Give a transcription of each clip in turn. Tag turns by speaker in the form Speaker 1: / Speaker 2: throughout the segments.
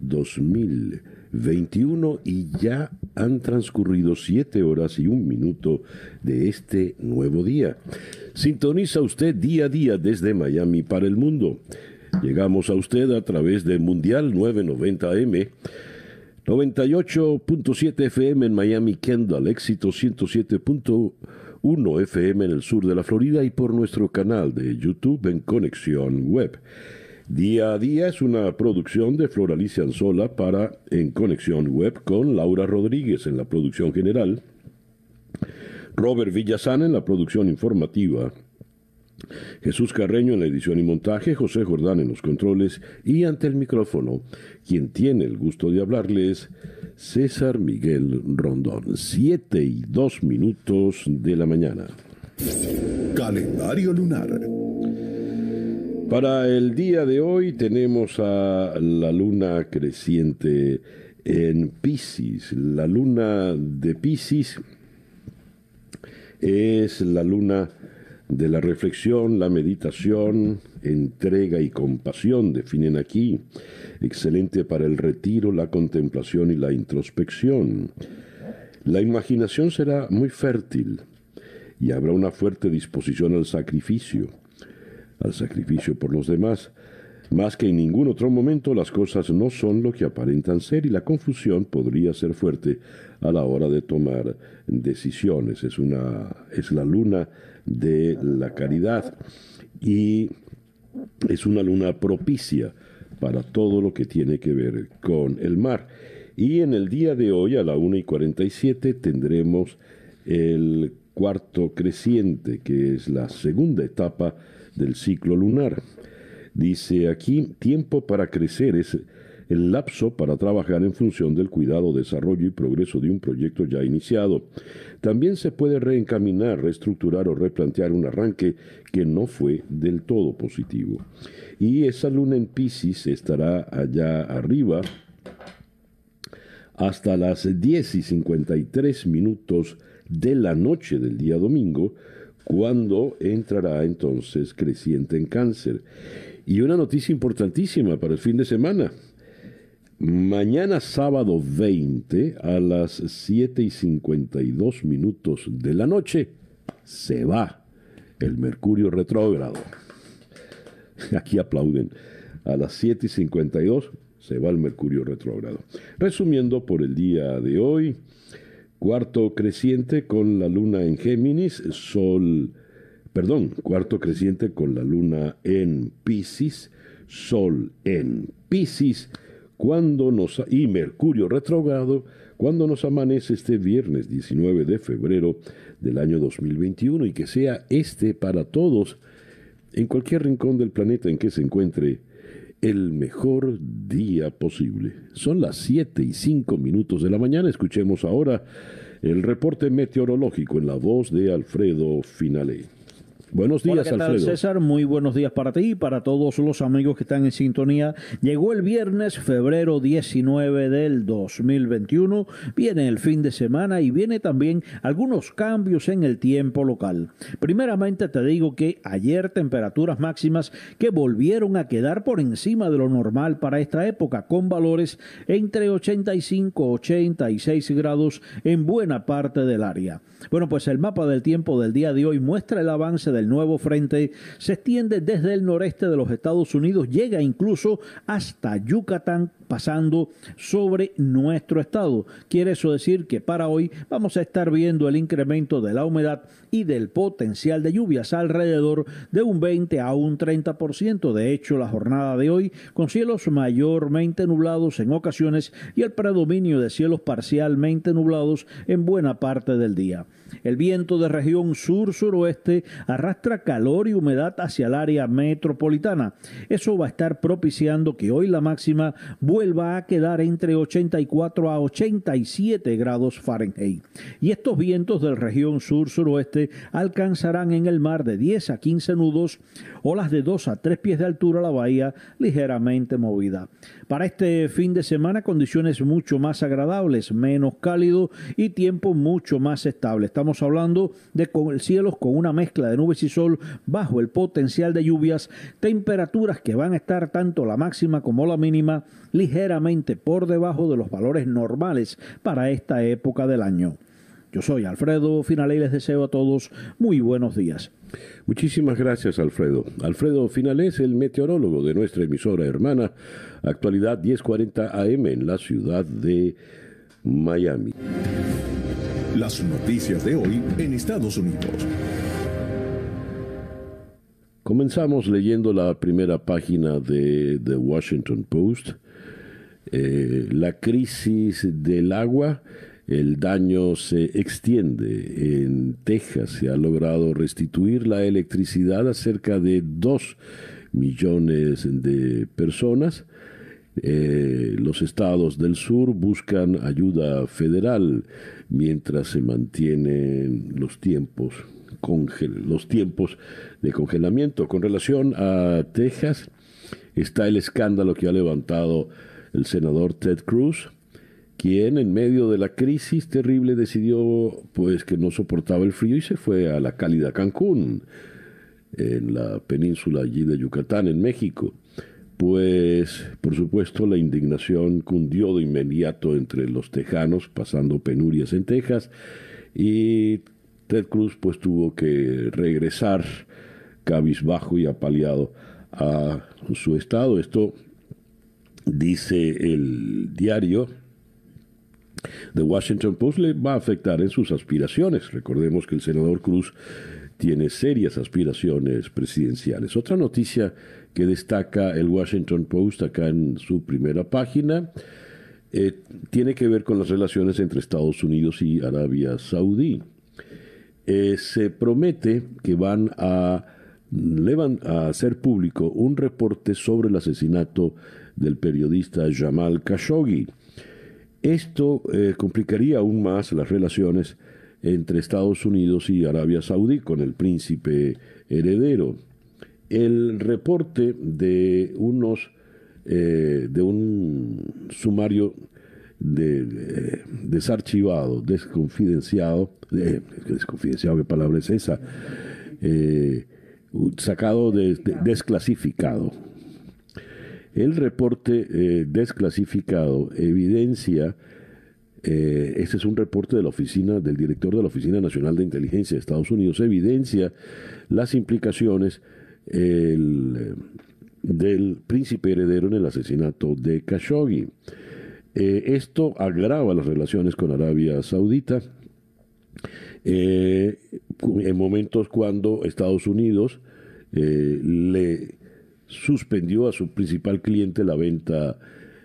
Speaker 1: 2021 y ya han transcurrido siete horas y un minuto de este nuevo día. Sintoniza usted día a día desde Miami para el mundo. Llegamos a usted a través de Mundial 990M. 98.7 FM en Miami, Kendall, éxito 107.1 FM en el sur de la Florida y por nuestro canal de YouTube en Conexión Web. Día a día es una producción de Floralicia Anzola para En Conexión Web con Laura Rodríguez en la producción general, Robert Villazán en la producción informativa, Jesús Carreño en la edición y montaje, José Jordán en los controles y ante el micrófono, quien tiene el gusto de hablarles, César Miguel Rondón. Siete y dos minutos de la mañana.
Speaker 2: Calendario lunar.
Speaker 1: Para el día de hoy tenemos a la luna creciente en Pisces. La luna de Pisces es la luna de la reflexión, la meditación, entrega y compasión, definen aquí. Excelente para el retiro, la contemplación y la introspección. La imaginación será muy fértil y habrá una fuerte disposición al sacrificio al sacrificio por los demás. Más que en ningún otro momento las cosas no son lo que aparentan ser y la confusión podría ser fuerte a la hora de tomar decisiones. Es una es la luna de la caridad y es una luna propicia para todo lo que tiene que ver con el mar. Y en el día de hoy a la 1 y 47 tendremos el cuarto creciente, que es la segunda etapa del ciclo lunar. Dice aquí, tiempo para crecer es el lapso para trabajar en función del cuidado, desarrollo y progreso de un proyecto ya iniciado. También se puede reencaminar, reestructurar o replantear un arranque que no fue del todo positivo. Y esa luna en Pisces estará allá arriba hasta las 10 y 53 minutos de la noche del día domingo, cuando entrará entonces creciente en cáncer. Y una noticia importantísima para el fin de semana. Mañana sábado 20 a las 7 y 52 minutos de la noche se va el Mercurio retrógrado. Aquí aplauden. A las 7 y 52 se va el Mercurio retrógrado. Resumiendo por el día de hoy, Cuarto creciente con la luna en Géminis, Sol, perdón, cuarto creciente con la luna en Pisces, Sol en Pisces, cuando nos, y Mercurio retrogrado, cuando nos amanece este viernes 19 de febrero del año 2021 y que sea este para todos, en cualquier rincón del planeta en que se encuentre, el mejor día posible. Son las 7 y 5 minutos de la mañana. Escuchemos ahora el reporte meteorológico en la voz de Alfredo Finale. Buenos días,
Speaker 3: Hola, ¿qué tal, César, muy buenos días para ti y para todos los amigos que están en sintonía. Llegó el viernes, febrero 19 del 2021. Viene el fin de semana y viene también algunos cambios en el tiempo local. Primeramente te digo que ayer temperaturas máximas que volvieron a quedar por encima de lo normal para esta época, con valores entre 85 y 86 grados en buena parte del área. Bueno, pues el mapa del tiempo del día de hoy muestra el avance de el nuevo frente. Se extiende desde el noreste de los Estados Unidos, llega incluso hasta Yucatán, pasando sobre nuestro estado. Quiere eso decir que para hoy vamos a estar viendo el incremento de la humedad y del potencial de lluvias alrededor de un 20 a un 30%. De hecho, la jornada de hoy con cielos mayormente nublados en ocasiones y el predominio de cielos parcialmente nublados en buena parte del día. El viento de región sur-suroeste arrastra calor y humedad hacia el área metropolitana. Eso va a estar propiciando que hoy la máxima vuelva a quedar entre 84 a 87 grados Fahrenheit. Y estos vientos de región sur-suroeste alcanzarán en el mar de 10 a 15 nudos, olas de 2 a 3 pies de altura la bahía ligeramente movida. Para este fin de semana condiciones mucho más agradables, menos cálido y tiempo mucho más estable. Hablando de cielos con una mezcla de nubes y sol bajo el potencial de lluvias, temperaturas que van a estar tanto la máxima como la mínima ligeramente por debajo de los valores normales para esta época del año. Yo soy Alfredo Finale y les deseo a todos muy buenos días.
Speaker 1: Muchísimas gracias, Alfredo. Alfredo Finale es el meteorólogo de nuestra emisora hermana, actualidad 1040 AM en la ciudad de Miami.
Speaker 2: Las noticias de hoy en Estados Unidos.
Speaker 1: Comenzamos leyendo la primera página de The Washington Post. Eh, la crisis del agua el daño se extiende. En Texas se ha logrado restituir la electricidad a cerca de 2 millones de personas. Eh, los estados del sur buscan ayuda federal mientras se mantienen los tiempos, los tiempos de congelamiento. Con relación a Texas, está el escándalo que ha levantado el senador Ted Cruz quien en medio de la crisis terrible decidió pues que no soportaba el frío y se fue a la cálida Cancún, en la península allí de Yucatán, en México. Pues, por supuesto, la indignación cundió de inmediato entre los tejanos, pasando penurias en Texas, y Ted Cruz pues tuvo que regresar cabizbajo y apaleado a su estado. Esto dice el diario The Washington Post le va a afectar en sus aspiraciones. Recordemos que el senador Cruz tiene serias aspiraciones presidenciales. Otra noticia que destaca el Washington Post acá en su primera página eh, tiene que ver con las relaciones entre Estados Unidos y Arabia Saudí. Eh, se promete que van a, hacer público un reporte sobre el asesinato del periodista Jamal Khashoggi. Esto eh, complicaría aún más las relaciones entre Estados Unidos y Arabia Saudí con el príncipe heredero. El reporte de unos eh, de un sumario de, desarchivado, desconfidenciado, desconfidenciado, ¿qué palabra es esa? Eh, sacado de, desclasificado, el reporte eh, desclasificado evidencia, este es un reporte de la oficina del director de la Oficina Nacional de Inteligencia de Estados Unidos, evidencia las implicaciones del príncipe heredero en el asesinato de Khashoggi. Eh, esto agrava las relaciones con Arabia Saudita en momentos cuando Estados Unidos le suspendió a su principal cliente la venta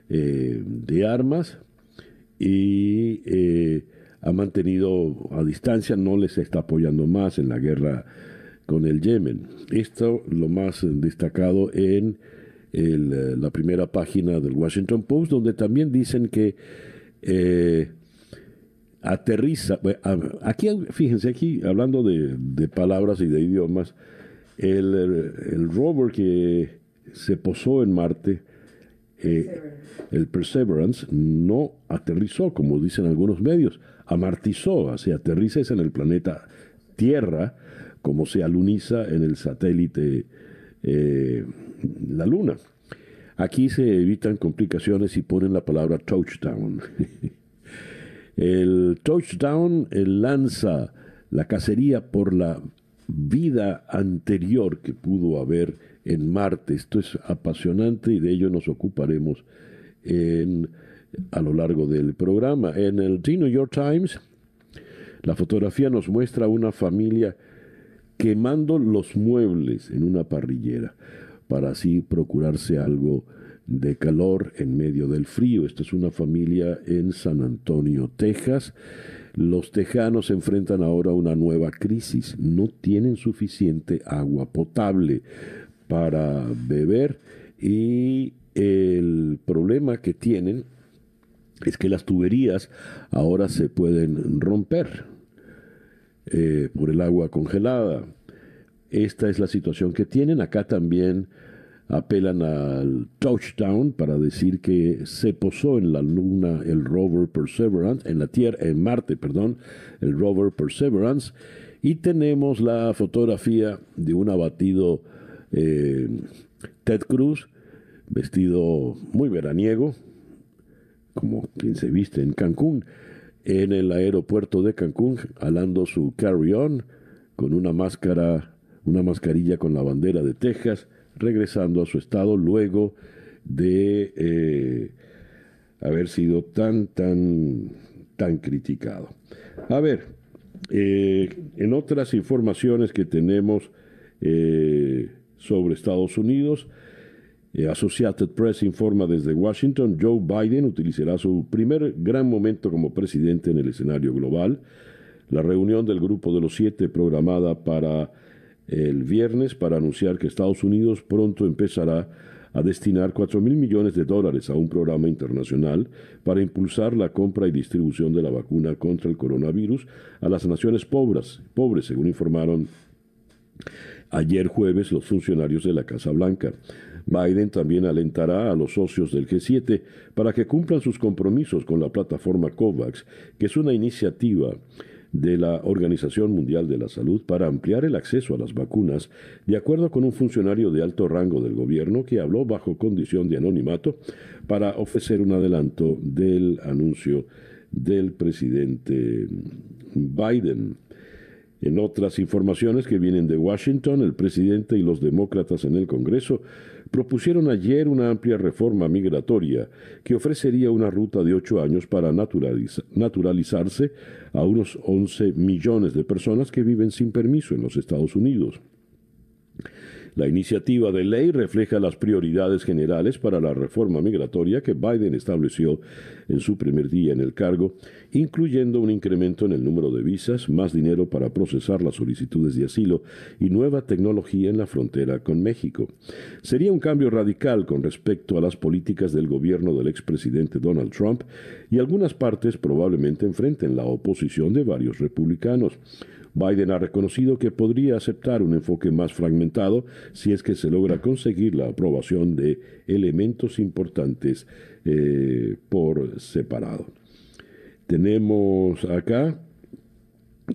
Speaker 1: eh, de armas y eh, ha mantenido a distancia, no les está apoyando más en la guerra con el Yemen. Esto lo más destacado en eh, la primera página del Washington Post, donde también dicen que aterriza, aquí fíjense aquí, hablando de palabras y de idiomas, el, rover que se posó en Marte, eh, el Perseverance, no aterrizó, como dicen algunos medios, amartizó, se aterriza en el planeta Tierra, como se aluniza en el satélite eh, la Luna. Aquí se evitan complicaciones y ponen la palabra touchdown. el touchdown lanza la cacería por la vida anterior que pudo haber en Marte. Esto es apasionante y de ello nos ocuparemos en, a lo largo del programa. En el The New York Times, la fotografía nos muestra una familia quemando los muebles en una parrillera para así procurarse algo de calor en medio del frío. Esta es una familia en San Antonio, Texas. los tejanos enfrentan ahora una nueva crisis. No tienen suficiente agua potable para beber y el problema que tienen es que las tuberías ahora se pueden romper eh, por el agua congelada. Esta es la situación que tienen. Acá también apelan al touchdown para decir que se posó en la luna el rover Perseverance, en la Tierra, en Marte, perdón, el rover Perseverance, y tenemos la fotografía de un abatido eh, Ted Cruz, vestido muy veraniego, como quien se viste en Cancún, en el aeropuerto de Cancún, alando su carry-on con una máscara, una mascarilla con la bandera de Texas, regresando a su estado luego de eh, haber sido tan, tan, tan criticado. A ver, eh, en otras informaciones que tenemos eh, sobre Estados Unidos, Associated Press informa desde Washington, Joe Biden utilizará su primer gran momento como presidente en el escenario global. La reunión del Grupo de los Siete programada para el viernes para anunciar que Estados Unidos pronto empezará a destinar 4 mil millones de dólares a un programa internacional para impulsar la compra y distribución de la vacuna contra el coronavirus a las naciones pobres, pobres según informaron ayer jueves los funcionarios de la Casa Blanca. Biden también alentará a los socios del G7 para que cumplan sus compromisos con la plataforma COVAX, que es una iniciativa de la Organización Mundial de la Salud para ampliar el acceso a las vacunas, de acuerdo con un funcionario de alto rango del gobierno que habló bajo condición de anonimato para ofrecer un adelanto del anuncio del presidente Biden. En otras informaciones que vienen de Washington, el presidente y los demócratas en el Congreso propusieron ayer una amplia reforma migratoria que ofrecería una ruta de ocho años para naturalizarse a unos 11 millones de personas que viven sin permiso en los Estados Unidos. La iniciativa de ley refleja las prioridades generales para la reforma migratoria que Biden estableció en su primer día en el cargo, incluyendo un incremento en el número de visas, más dinero para procesar las solicitudes de asilo y nueva tecnología en la frontera con México. Sería un cambio radical con respecto a las políticas del gobierno del expresidente Donald Trump y algunas partes probablemente enfrenten la oposición de varios republicanos. Biden ha reconocido que podría aceptar un enfoque más fragmentado si es que se logra conseguir la aprobación de elementos importantes eh, por separado. Tenemos acá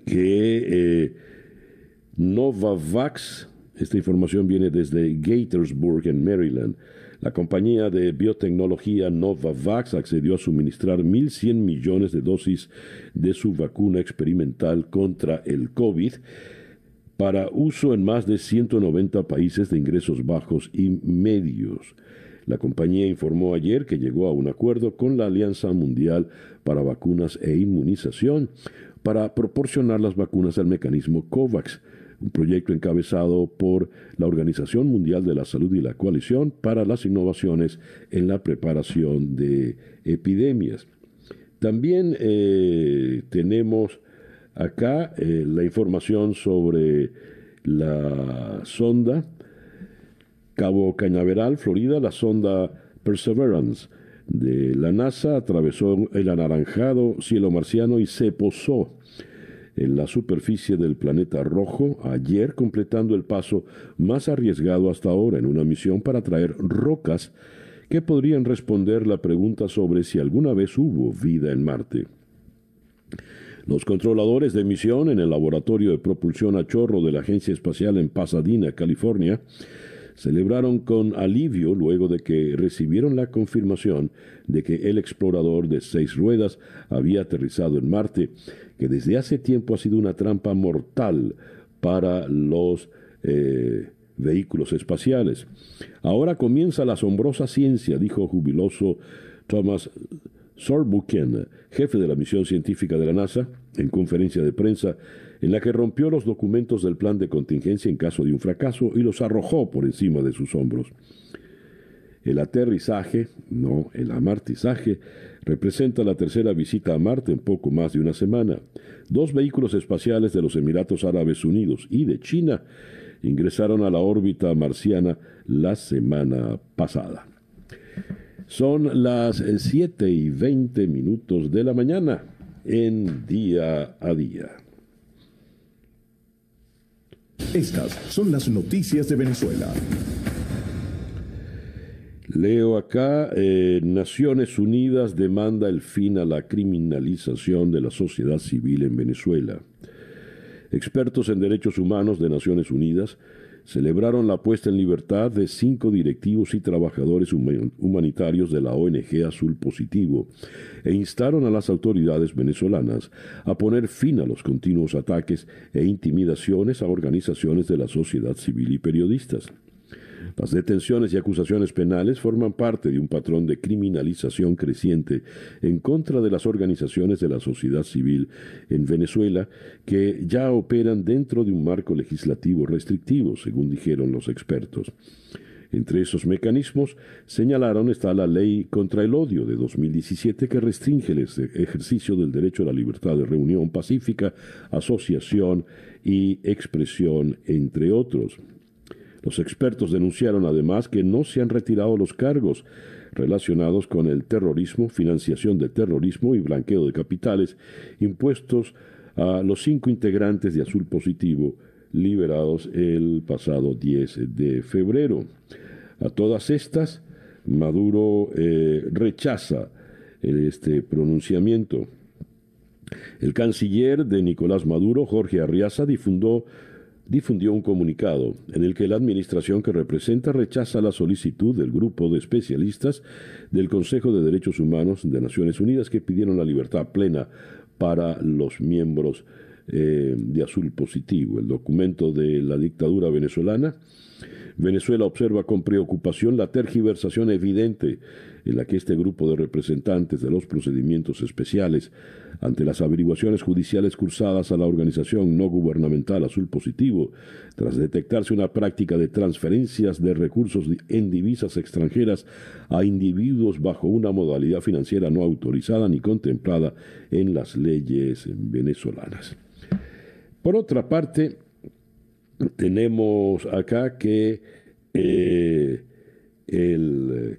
Speaker 1: que eh, Novavax, esta información viene desde Gatorsburg en Maryland, la compañía de biotecnología Novavax accedió a suministrar 1.100 millones de dosis de su vacuna experimental contra el COVID para uso en más de 190 países de ingresos bajos y medios. La compañía informó ayer que llegó a un acuerdo con la Alianza Mundial para Vacunas e Inmunización para proporcionar las vacunas al mecanismo COVAX, un proyecto encabezado por la Organización Mundial de la Salud y la Coalición para las Innovaciones en la Preparación de Epidemias. También eh, tenemos acá eh, la información sobre la sonda Cabo Cañaveral, Florida, la sonda Perseverance de la NASA atravesó el anaranjado cielo marciano y se posó en la superficie del planeta rojo ayer completando el paso más arriesgado hasta ahora en una misión para traer rocas que podrían responder la pregunta sobre si alguna vez hubo vida en Marte. Los controladores de misión en el laboratorio de propulsión a chorro de la Agencia Espacial en Pasadena, California, celebraron con alivio luego de que recibieron la confirmación de que el explorador de seis ruedas había aterrizado en Marte, que desde hace tiempo ha sido una trampa mortal para los eh, vehículos espaciales. Ahora comienza la asombrosa ciencia, dijo jubiloso Thomas Sorbuken, jefe de la misión científica de la NASA, en conferencia de prensa en la que rompió los documentos del plan de contingencia en caso de un fracaso y los arrojó por encima de sus hombros. El aterrizaje, no el amartizaje, representa la tercera visita a Marte en poco más de una semana. Dos vehículos espaciales de los Emiratos Árabes Unidos y de China ingresaron a la órbita marciana la semana pasada. Son las 7 y 20 minutos de la mañana en día a día.
Speaker 2: Estas son las noticias de Venezuela.
Speaker 1: Leo acá, eh, Naciones Unidas demanda el fin a la criminalización de la sociedad civil en Venezuela. Expertos en derechos humanos de Naciones Unidas celebraron la puesta en libertad de cinco directivos y trabajadores humanitarios de la ONG Azul Positivo e instaron a las autoridades venezolanas a poner fin a los continuos ataques e intimidaciones a organizaciones de la sociedad civil y periodistas. Las detenciones y acusaciones penales forman parte de un patrón de criminalización creciente en contra de las organizaciones de la sociedad civil en Venezuela que ya operan dentro de un marco legislativo restrictivo, según dijeron los expertos. Entre esos mecanismos, señalaron, está la Ley contra el Odio de 2017 que restringe el ejercicio del derecho a la libertad de reunión pacífica, asociación y expresión, entre otros. Los expertos denunciaron además que no se han retirado los cargos relacionados con el terrorismo, financiación de terrorismo y blanqueo de capitales impuestos a los cinco integrantes de Azul Positivo liberados el pasado 10 de febrero. A todas estas, Maduro eh, rechaza este pronunciamiento. El canciller de Nicolás Maduro, Jorge Arriaza, difundió difundió un comunicado en el que la administración que representa rechaza la solicitud del grupo de especialistas del Consejo de Derechos Humanos de Naciones Unidas que pidieron la libertad plena para los miembros eh, de Azul Positivo. El documento de la dictadura venezolana Venezuela observa con preocupación la tergiversación evidente en la que este grupo de representantes de los procedimientos especiales ante las averiguaciones judiciales cursadas a la organización no gubernamental Azul Positivo, tras detectarse una práctica de transferencias de recursos en divisas extranjeras a individuos bajo una modalidad financiera no autorizada ni contemplada en las leyes venezolanas. Por otra parte, tenemos acá que eh, el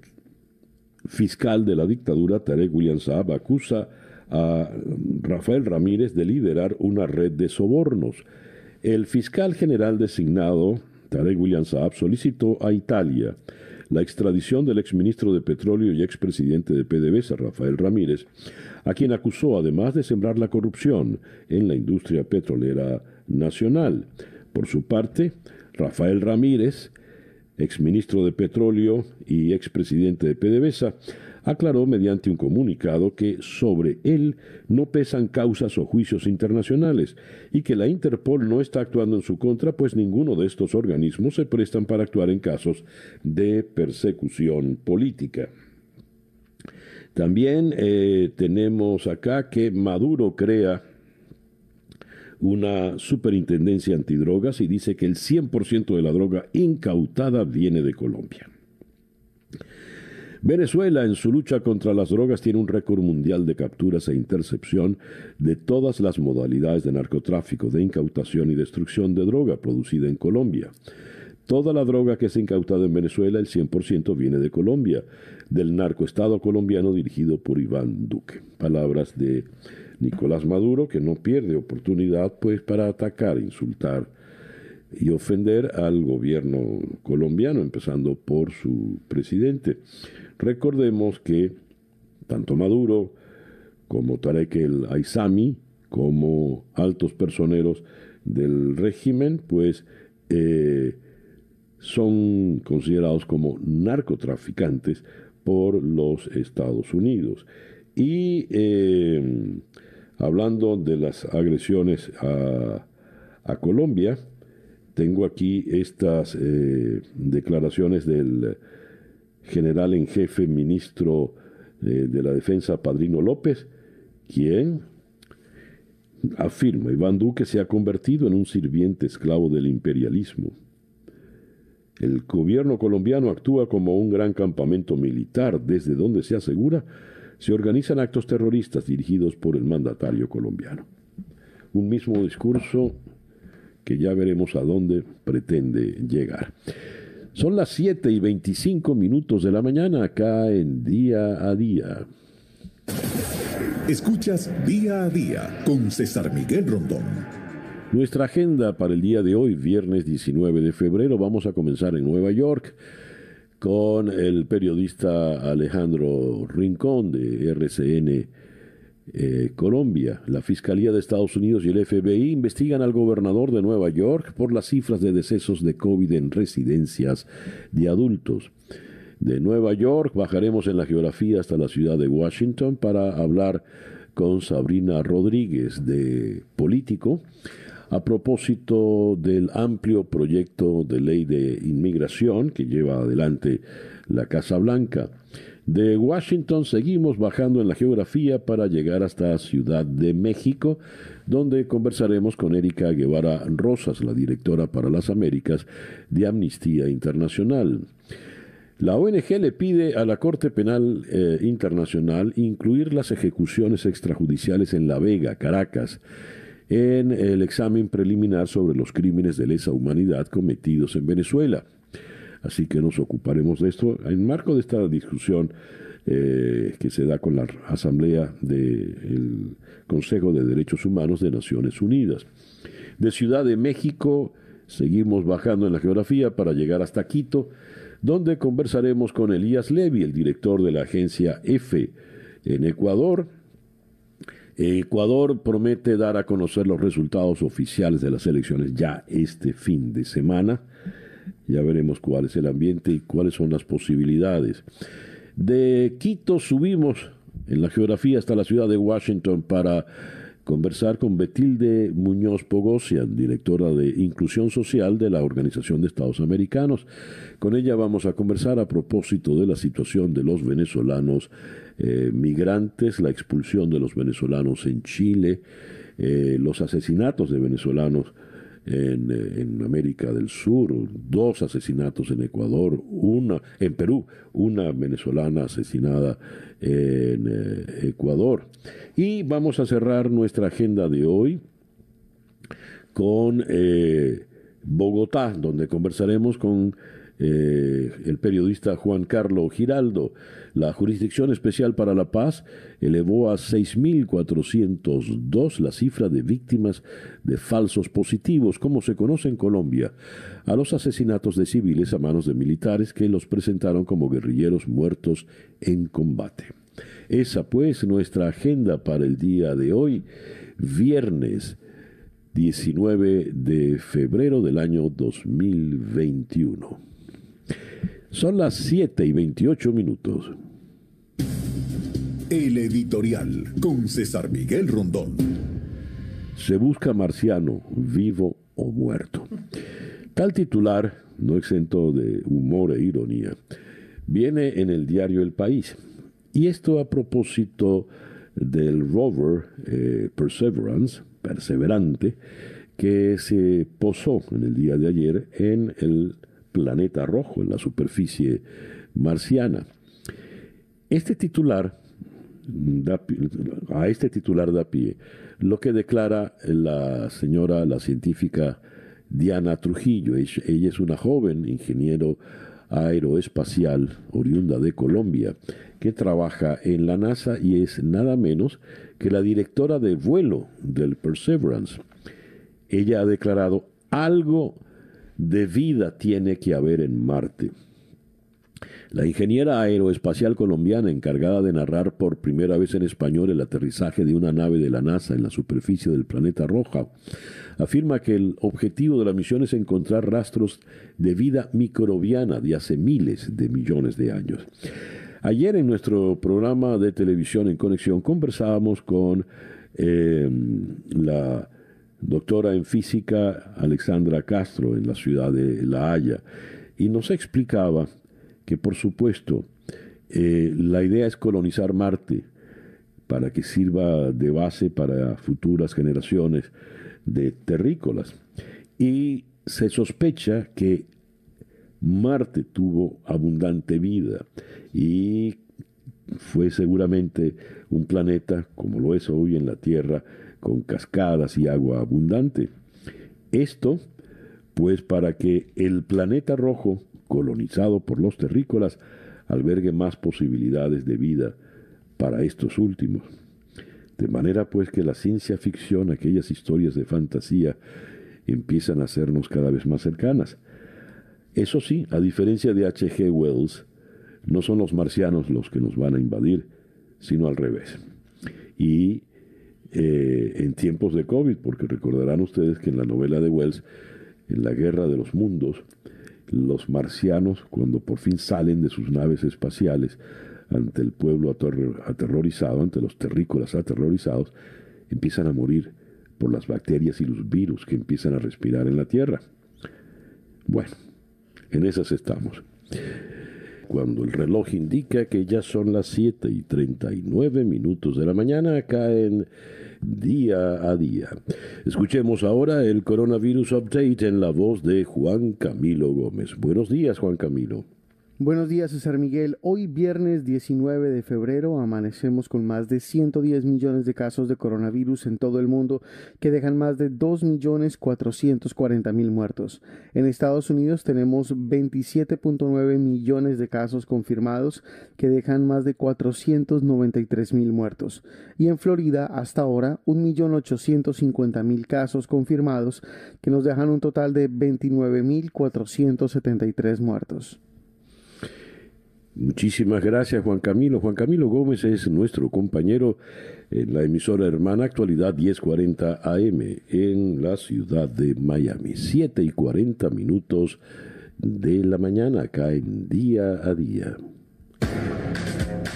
Speaker 1: fiscal de la dictadura, Tarek William Saab, acusa a Rafael Ramírez de liderar una red de sobornos. El fiscal general designado, Tarek William Saab, solicitó a Italia la extradición del exministro de Petróleo y expresidente de PDVSA, Rafael Ramírez, a quien acusó además de sembrar la corrupción en la industria petrolera nacional. Por su parte, Rafael Ramírez, exministro de Petróleo y expresidente de PDVSA, aclaró mediante un comunicado que sobre él no pesan causas o juicios internacionales y que la Interpol no está actuando en su contra, pues ninguno de estos organismos se prestan para actuar en casos de persecución política. También eh, tenemos acá que Maduro crea una superintendencia antidrogas y dice que el 100% de la droga incautada viene de Colombia. Venezuela en su lucha contra las drogas tiene un récord mundial de capturas e intercepción de todas las modalidades de narcotráfico, de incautación y destrucción de droga producida en Colombia. Toda la droga que es incautada en Venezuela, el 100% viene de Colombia, del narcoestado colombiano dirigido por Iván Duque. Palabras de Nicolás Maduro, que no pierde oportunidad pues para atacar, insultar y ofender al gobierno colombiano, empezando por su presidente. Recordemos que tanto Maduro como Tarek el Aizami, como altos personeros del régimen, pues eh, son considerados como narcotraficantes por los Estados Unidos. Y eh, Hablando de las agresiones a, Colombia, tengo aquí estas eh, declaraciones del general en jefe, ministro eh, de la Defensa, Padrino López, quien afirma, Iván Duque se ha convertido en un sirviente esclavo del imperialismo. El gobierno colombiano actúa como un gran campamento militar desde donde se asegura se organizan actos terroristas dirigidos por el mandatario colombiano. Un mismo discurso que ya veremos a dónde pretende llegar. Son las 7 y 25 minutos de la mañana acá en Día a Día.
Speaker 2: Escuchas Día a Día con César Miguel Rondón.
Speaker 1: Nuestra agenda para el día de hoy, viernes 19 de febrero, vamos a comenzar en Nueva York con el periodista Alejandro Rincón de RCN eh, Colombia. La Fiscalía de Estados Unidos y el FBI investigan al gobernador de Nueva York por las cifras de decesos de COVID en residencias de adultos. De Nueva York bajaremos en la geografía hasta la ciudad de Washington para hablar con Sabrina Rodríguez de Político a propósito del amplio proyecto de ley de inmigración que lleva adelante la Casa Blanca. De Washington seguimos bajando en la geografía para llegar hasta Ciudad de México, donde conversaremos con Erika Guevara Rosas, la directora para las Américas de Amnistía Internacional. La ONG le pide a la Corte Penal eh, Internacional incluir las ejecuciones extrajudiciales en La Vega, Caracas, en el examen preliminar sobre los crímenes de lesa humanidad cometidos en Venezuela. Así que nos ocuparemos de esto en marco de esta discusión eh, que se da con la Asamblea del Consejo de Derechos Humanos de Naciones Unidas. De Ciudad de México seguimos bajando en la geografía para llegar hasta Quito, donde conversaremos con Elías Levy, el director de la agencia EFE en Ecuador, Ecuador promete dar a conocer los resultados oficiales de las elecciones ya este fin de semana. Ya veremos cuál es el ambiente y cuáles son las posibilidades. De Quito subimos en la geografía hasta la ciudad de Washington para conversar con Betilde Muñoz Pogosian, directora de Inclusión Social de la Organización de Estados Americanos. Con ella vamos a conversar a propósito de la situación de los venezolanos eh, migrantes, la expulsión de los venezolanos en Chile, eh, los asesinatos de venezolanos en, eh, en, América del Sur, dos asesinatos en Ecuador, una en Perú, una venezolana asesinada en Ecuador. Y vamos a cerrar nuestra agenda de hoy con Bogotá, donde conversaremos con eh, el periodista Juan Carlos Giraldo. La Jurisdicción Especial para la Paz elevó a 6.402 la cifra de víctimas de falsos positivos, como se conoce en Colombia, a los asesinatos de civiles a manos de militares que los presentaron como guerrilleros muertos en combate. Esa pues nuestra agenda para el día de hoy, viernes 19 de febrero del año 2021. Son las 7 y 28 minutos.
Speaker 2: El editorial con César Miguel Rondón.
Speaker 1: Se busca marciano, vivo o muerto. Tal titular, no exento de humor e ironía, viene en el diario El País. Y esto a propósito del rover eh, Perseverance, perseverante, que se posó en el día de ayer en el planeta rojo en la superficie marciana. Este titular a este titular da pie lo que declara la señora, la científica Diana Trujillo. Ella es una joven ingeniero aeroespacial oriunda de Colombia que trabaja en la NASA y es nada menos que la directora de vuelo del Perseverance. Ella ha declarado algo de vida tiene que haber en Marte. La ingeniera aeroespacial colombiana encargada de narrar por primera vez en español el aterrizaje de una nave de la NASA en la superficie del planeta Roja afirma que el objetivo de la misión es encontrar rastros de vida microbiana de hace miles de millones de años. Ayer en nuestro programa de televisión en conexión conversábamos con eh, la doctora en física Alexandra Castro en la ciudad de La Haya, y nos explicaba que por supuesto eh, la idea es colonizar Marte para que sirva de base para futuras generaciones de terrícolas. Y se sospecha que Marte tuvo abundante vida y fue seguramente un planeta, como lo es hoy en la Tierra, con cascadas y agua abundante. Esto, pues, para que el planeta rojo, colonizado por los terrícolas, albergue más posibilidades de vida para estos últimos. De manera pues que la ciencia ficción, aquellas historias de fantasía, empiezan a hacernos cada vez más cercanas. Eso sí, a diferencia de H.G. Wells, no son los marcianos los que nos van a invadir, sino al revés. Y eh, en tiempos de COVID, porque recordarán ustedes que en la novela de Wells, en la Guerra de los Mundos, los marcianos, cuando por fin salen de sus naves espaciales ante el pueblo aterrorizado, ante los terrícolas aterrorizados, empiezan a morir por las bacterias y los virus que empiezan a respirar en la Tierra. Bueno, en esas estamos. Cuando el reloj indica que ya son las 7 y 39 minutos de la mañana acá en día a día. Escuchemos ahora el coronavirus update en la voz de Juan Camilo Gómez. Buenos días, Juan Camilo.
Speaker 4: Buenos días, César Miguel. Hoy viernes 19 de febrero amanecemos con más de 110 millones de casos de coronavirus en todo el mundo que dejan más de 2.440.000 muertos. En Estados Unidos tenemos 27.9 millones de casos confirmados que dejan más de 493.000 muertos. Y en Florida hasta ahora 1.850.000 casos confirmados que nos dejan un total de 29.473 muertos.
Speaker 1: Muchísimas gracias Juan Camilo. Juan Camilo Gómez es nuestro compañero en la emisora hermana Actualidad 1040 AM en la ciudad de Miami. 7 y 40 minutos de la mañana acá en día a día.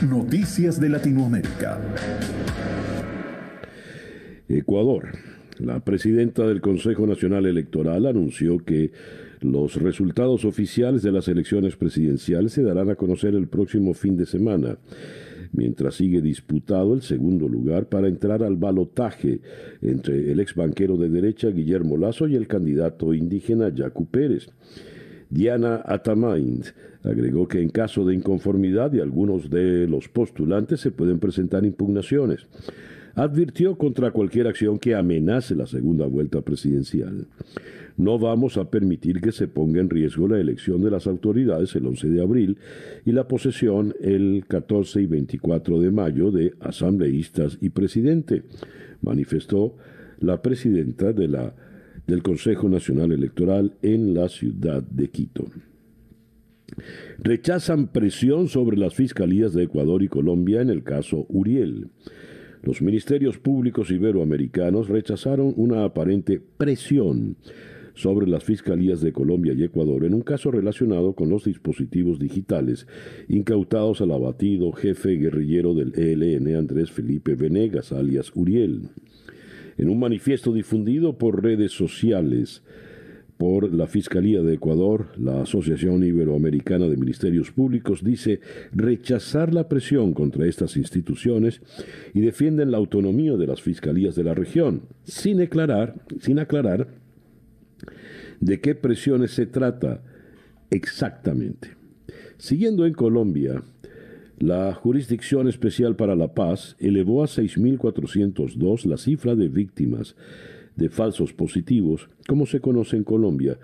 Speaker 2: Noticias de Latinoamérica.
Speaker 1: Ecuador. La presidenta del Consejo Nacional Electoral anunció que los resultados oficiales de las elecciones presidenciales se darán a conocer el próximo fin de semana, mientras sigue disputado el segundo lugar para entrar al balotaje entre el ex banquero de derecha Guillermo Lazo y el candidato indígena Yacu Pérez. Diana Atamaint agregó que en caso de inconformidad de algunos de los postulantes se pueden presentar impugnaciones advirtió contra cualquier acción que amenace la segunda vuelta presidencial. No vamos a permitir que se ponga en riesgo la elección de las autoridades el 11 de abril y la posesión el 14 y 24 de mayo de asambleístas y presidente, manifestó la presidenta de la, del Consejo Nacional Electoral en la ciudad de Quito. Rechazan presión sobre las fiscalías de Ecuador y Colombia en el caso Uriel. Los ministerios públicos iberoamericanos rechazaron una aparente presión sobre las fiscalías de Colombia y Ecuador en un caso relacionado con los dispositivos digitales incautados al abatido jefe guerrillero del ELN Andrés Felipe Venegas, alias Uriel. En un manifiesto difundido por redes sociales, por la Fiscalía de Ecuador, la Asociación Iberoamericana de Ministerios Públicos dice rechazar la presión contra estas instituciones y defienden la autonomía de las fiscalías de la región, sin aclarar, sin aclarar de qué presiones se trata exactamente. Siguiendo en Colombia, la Jurisdicción Especial para la Paz elevó a 6.402 la cifra de víctimas de falsos positivos, como se conoce en Colombia,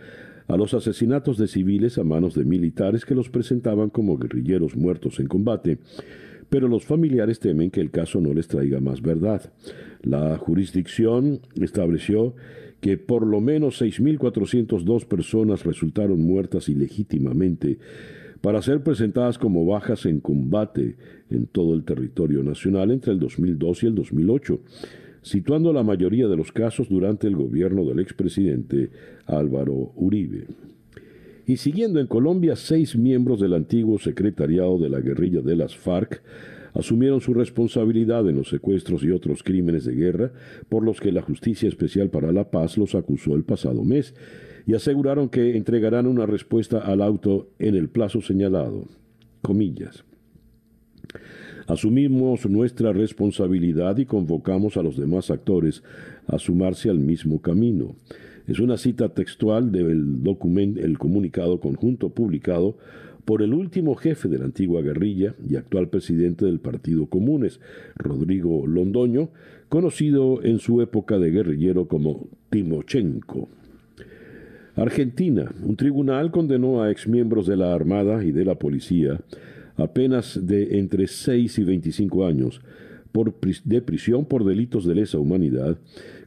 Speaker 1: a los asesinatos de civiles a manos de militares que los presentaban como guerrilleros muertos en combate, pero los familiares temen que el caso no les traiga más verdad. La jurisdicción estableció que por lo menos 6.402 personas resultaron muertas ilegítimamente para ser presentadas como bajas en combate en todo el territorio nacional entre el 2002 y el 2008 situando la mayoría de los casos durante el gobierno del expresidente Álvaro Uribe. Y siguiendo en Colombia, seis miembros del antiguo secretariado de la guerrilla de las FARC asumieron su responsabilidad en los secuestros y otros crímenes de guerra por los que la Justicia Especial para la Paz los acusó el pasado mes y aseguraron que entregarán una respuesta al auto en el plazo señalado. Comillas. Asumimos nuestra responsabilidad y convocamos a los demás actores a sumarse al mismo camino. Es una cita textual del documento, el comunicado conjunto publicado por el último jefe de la antigua guerrilla y actual presidente del Partido Comunes, Rodrigo Londoño, conocido en su época de guerrillero como Timochenko. Argentina. Un tribunal condenó a exmiembros de la Armada y de la Policía apenas de entre 6 y 25 años por, de prisión por delitos de lesa humanidad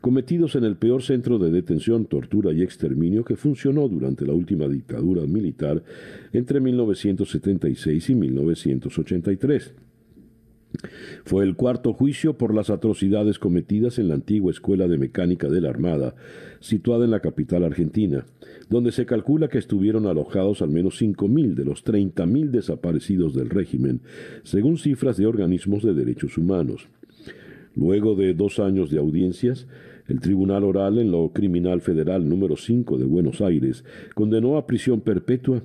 Speaker 1: cometidos en el peor centro de detención, tortura y exterminio que funcionó durante la última dictadura militar entre 1976 y 1983. Fue el cuarto juicio por las atrocidades cometidas en la antigua Escuela de Mecánica de la Armada, situada en la capital argentina, donde se calcula que estuvieron alojados al menos 5.000 de los 30.000 desaparecidos del régimen, según cifras de organismos de derechos humanos. Luego de dos años de audiencias, el Tribunal Oral en lo Criminal Federal número 5 de Buenos Aires condenó a prisión perpetua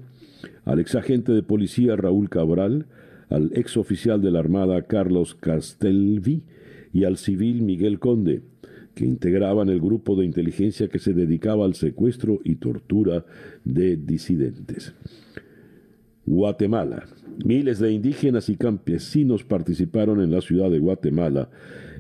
Speaker 1: al exagente de policía Raúl Cabral, al ex oficial de la Armada Carlos Castelvi y al civil Miguel Conde, que integraban el grupo de inteligencia que se dedicaba al secuestro y tortura de disidentes. Guatemala. Miles de indígenas y campesinos participaron en la ciudad de Guatemala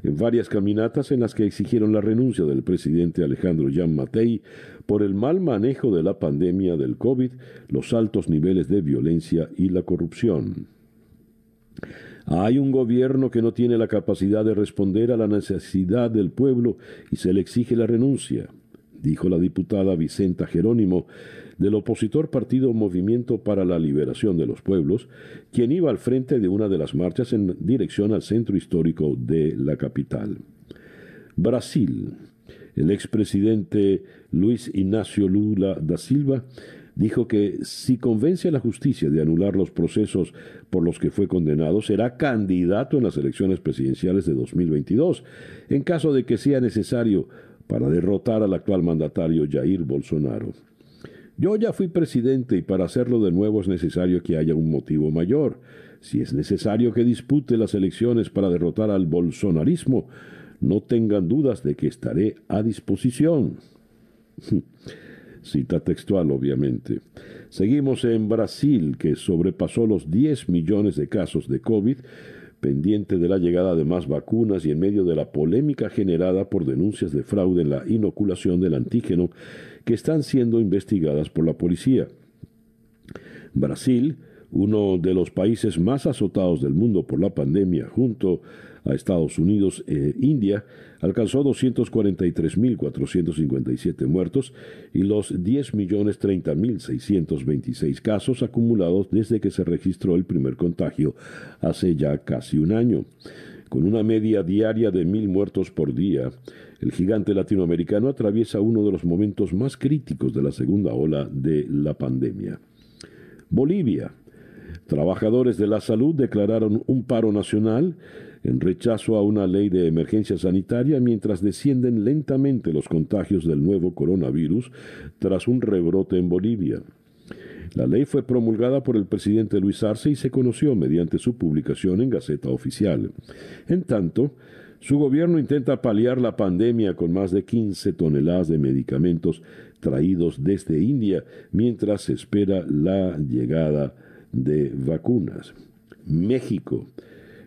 Speaker 1: en varias caminatas en las que exigieron la renuncia del presidente Alejandro Jan Matei por el mal manejo de la pandemia del COVID, los altos niveles de violencia y la corrupción. Hay un gobierno que no tiene la capacidad de responder a la necesidad del pueblo y se le exige la renuncia, dijo la diputada Vicenta Jerónimo del opositor partido Movimiento para la Liberación de los Pueblos, quien iba al frente de una de las marchas en dirección al centro histórico de la capital. Brasil. El expresidente Luis Ignacio Lula da Silva dijo que si convence a la justicia de anular los procesos por los que fue condenado, será candidato en las elecciones presidenciales de 2022, en caso de que sea necesario para derrotar al actual mandatario Jair Bolsonaro. Yo ya fui presidente y para hacerlo de nuevo es necesario que haya un motivo mayor. Si es necesario que dispute las elecciones para derrotar al bolsonarismo, no tengan dudas de que estaré a disposición. Cita textual, obviamente. Seguimos en Brasil, que sobrepasó los 10 millones de casos de COVID, pendiente de la llegada de más vacunas y en medio de la polémica generada por denuncias de fraude en la inoculación del antígeno que están siendo investigadas por la policía. Brasil, uno de los países más azotados del mundo por la pandemia, junto a Estados Unidos e India, alcanzó 243.457 muertos y los 10.030.626 casos acumulados desde que se registró el primer contagio hace ya casi un año. Con una media diaria de mil muertos por día, el gigante latinoamericano atraviesa uno de los momentos más críticos de la segunda ola de la pandemia. Bolivia. Trabajadores de la salud declararon un paro nacional en rechazo a una ley de emergencia sanitaria mientras descienden lentamente los contagios del nuevo coronavirus tras un rebrote en Bolivia. La ley fue promulgada por el presidente Luis Arce y se conoció mediante su publicación en Gaceta Oficial. En tanto, su gobierno intenta paliar la pandemia con más de 15 toneladas de medicamentos traídos desde India mientras se espera la llegada de vacunas. México.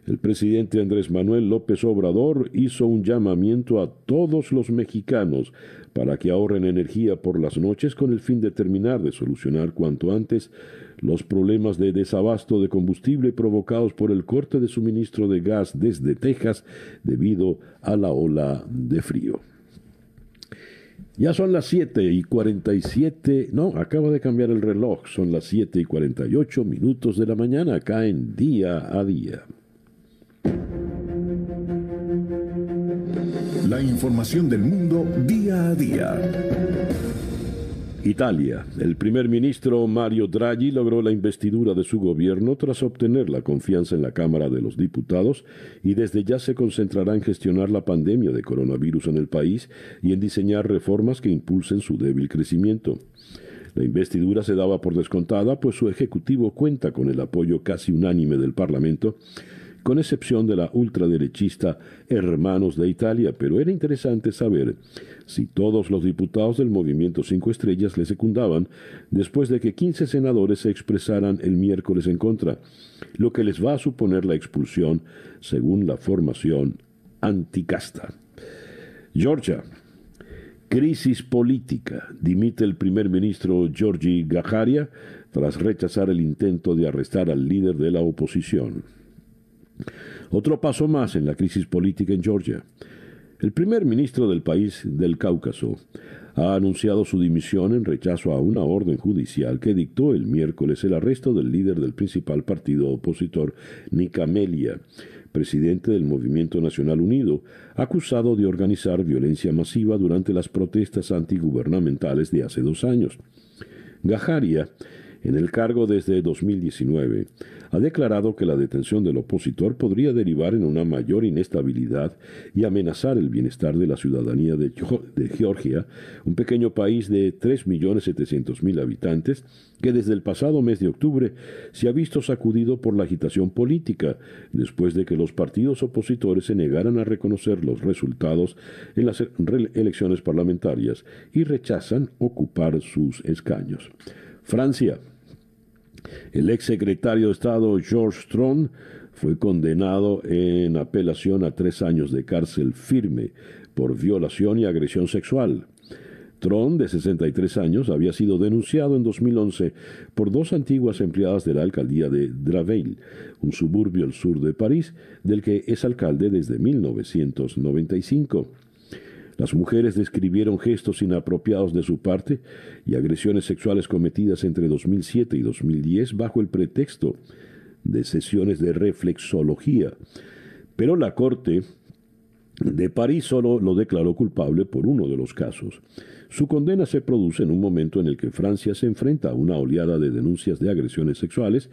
Speaker 1: El presidente Andrés Manuel López Obrador hizo un llamamiento a todos los mexicanos para que ahorren energía por las noches con el fin de terminar de solucionar cuanto antes los problemas de desabasto de combustible provocados por el corte de suministro de gas desde Texas debido a la ola de frío. Ya son las 7 y 47, no, acaba de cambiar el reloj, son las 7 y 48 minutos de la mañana acá en día a día.
Speaker 2: La información del mundo día a día.
Speaker 1: Italia. El primer ministro Mario Draghi logró la investidura de su gobierno tras obtener la confianza en la Cámara de los Diputados y desde ya se concentrará en gestionar la pandemia de coronavirus en el país y en diseñar reformas que impulsen su débil crecimiento. La investidura se daba por descontada, pues su ejecutivo cuenta con el apoyo casi unánime del Parlamento con excepción de la ultraderechista Hermanos de Italia, pero era interesante saber si todos los diputados del movimiento Cinco Estrellas le secundaban después de que 15 senadores se expresaran el miércoles en contra, lo que les va a suponer la expulsión según la formación anticasta. Georgia. Crisis política. Dimite el primer ministro Giorgi Gajaria tras rechazar el intento de arrestar al líder de la oposición. Otro paso más en la crisis política en Georgia. El primer ministro del país del Cáucaso ha anunciado su dimisión en rechazo a una orden judicial que dictó el miércoles el arresto del líder del principal partido opositor, Nikamelia, presidente del Movimiento Nacional Unido, acusado de organizar violencia masiva durante las protestas antigubernamentales de hace dos años. Gajaria en el cargo desde 2019, ha declarado que la detención del opositor podría derivar en una mayor inestabilidad y amenazar el bienestar de la ciudadanía de, Georgia, un pequeño país de 3.700.000 habitantes que desde el pasado mes de octubre se ha visto sacudido por la agitación política después de que los partidos opositores se negaran a reconocer los resultados en las elecciones parlamentarias y rechazan ocupar sus escaños. Francia el ex secretario de Estado George Strong fue condenado en apelación a tres años de cárcel firme por violación y agresión sexual. Tron, de 63 años, había sido denunciado en 2011 por dos antiguas empleadas de la alcaldía de Draveil, un suburbio al sur de París, del que es alcalde desde 1995. Las mujeres describieron gestos inapropiados de su parte y agresiones sexuales cometidas entre 2007 y 2010 bajo el pretexto de sesiones de reflexología. Pero la Corte de París solo lo declaró culpable por uno de los casos. Su condena se produce en un momento en el que Francia se enfrenta a una oleada de denuncias de agresiones sexuales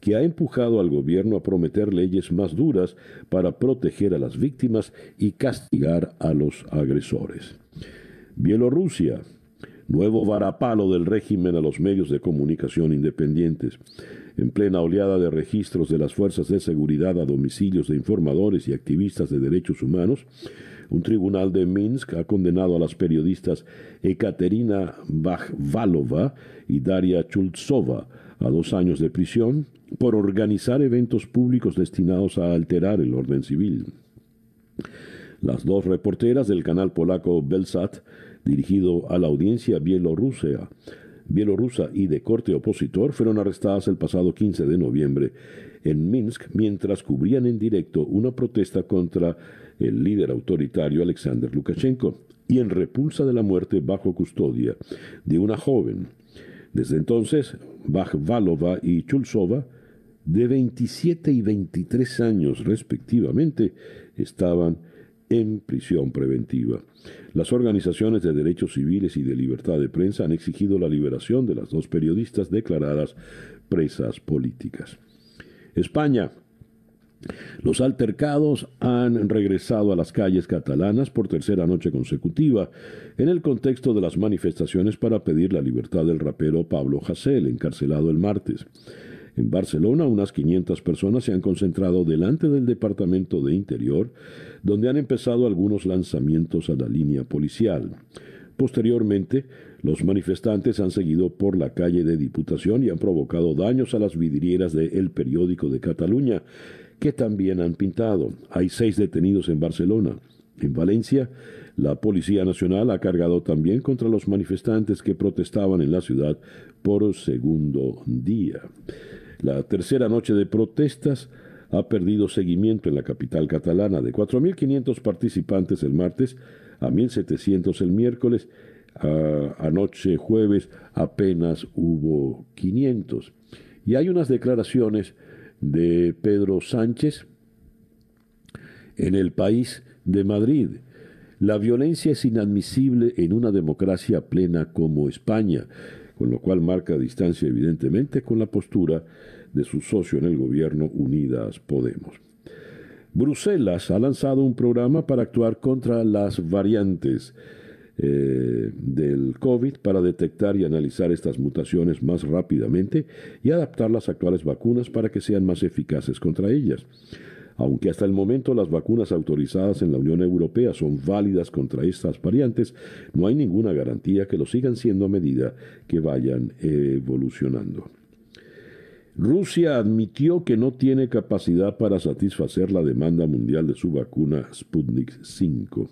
Speaker 1: que ha empujado al gobierno a prometer leyes más duras para proteger a las víctimas y castigar a los agresores. Bielorrusia, nuevo varapalo del régimen a los medios de comunicación independientes. En plena oleada de registros de las fuerzas de seguridad a domicilios de informadores y activistas de derechos humanos, un tribunal de Minsk ha condenado a las periodistas Ekaterina Bakhvalova y Daria Chultsova a dos años de prisión por organizar eventos públicos destinados a alterar el orden civil. Las dos reporteras del canal polaco Belsat, dirigido a la audiencia bielorrusa, bielorrusa y de corte opositor, fueron arrestadas el pasado 15 de noviembre en Minsk mientras cubrían en directo una protesta contra el líder autoritario Alexander Lukashenko, y en repulsa de la muerte bajo custodia de una joven. Desde entonces, Bakhvalova y Chulsova, de 27 y 23 años respectivamente, estaban en prisión preventiva. Las organizaciones de derechos civiles y de libertad de prensa han exigido la liberación de las dos periodistas declaradas presas políticas. España los altercados han regresado a las calles catalanas por tercera noche consecutiva en el contexto de las manifestaciones para pedir la libertad del rapero Pablo Hasél, encarcelado el martes. En Barcelona, unas 500 personas se han concentrado delante del Departamento de Interior, donde han empezado algunos lanzamientos a la línea policial. Posteriormente, los manifestantes han seguido por la calle de Diputación y han provocado daños a las vidrieras de El Periódico de Cataluña, que también han pintado. Hay seis detenidos en Barcelona. En Valencia, la Policía Nacional ha cargado también contra los manifestantes que protestaban en la ciudad por segundo día. La tercera noche de protestas ha perdido seguimiento en la capital catalana de 4.500 participantes el martes a 1.700 el miércoles. anoche jueves apenas hubo 500. Y hay unas declaraciones de Pedro Sánchez en el país de Madrid. La violencia es inadmisible en una democracia plena como España, con lo cual marca distancia evidentemente con la postura de su socio en el gobierno Unidas Podemos. Bruselas ha lanzado un programa para actuar contra las variantes eh, del COVID para detectar y analizar estas mutaciones más rápidamente y adaptar las actuales vacunas para que sean más eficaces contra ellas. Aunque hasta el momento las vacunas autorizadas en la Unión Europea son válidas contra estas variantes, no hay ninguna garantía que lo sigan siendo a medida que vayan evolucionando. Rusia admitió que no tiene capacidad para satisfacer la demanda mundial de su vacuna Sputnik 5.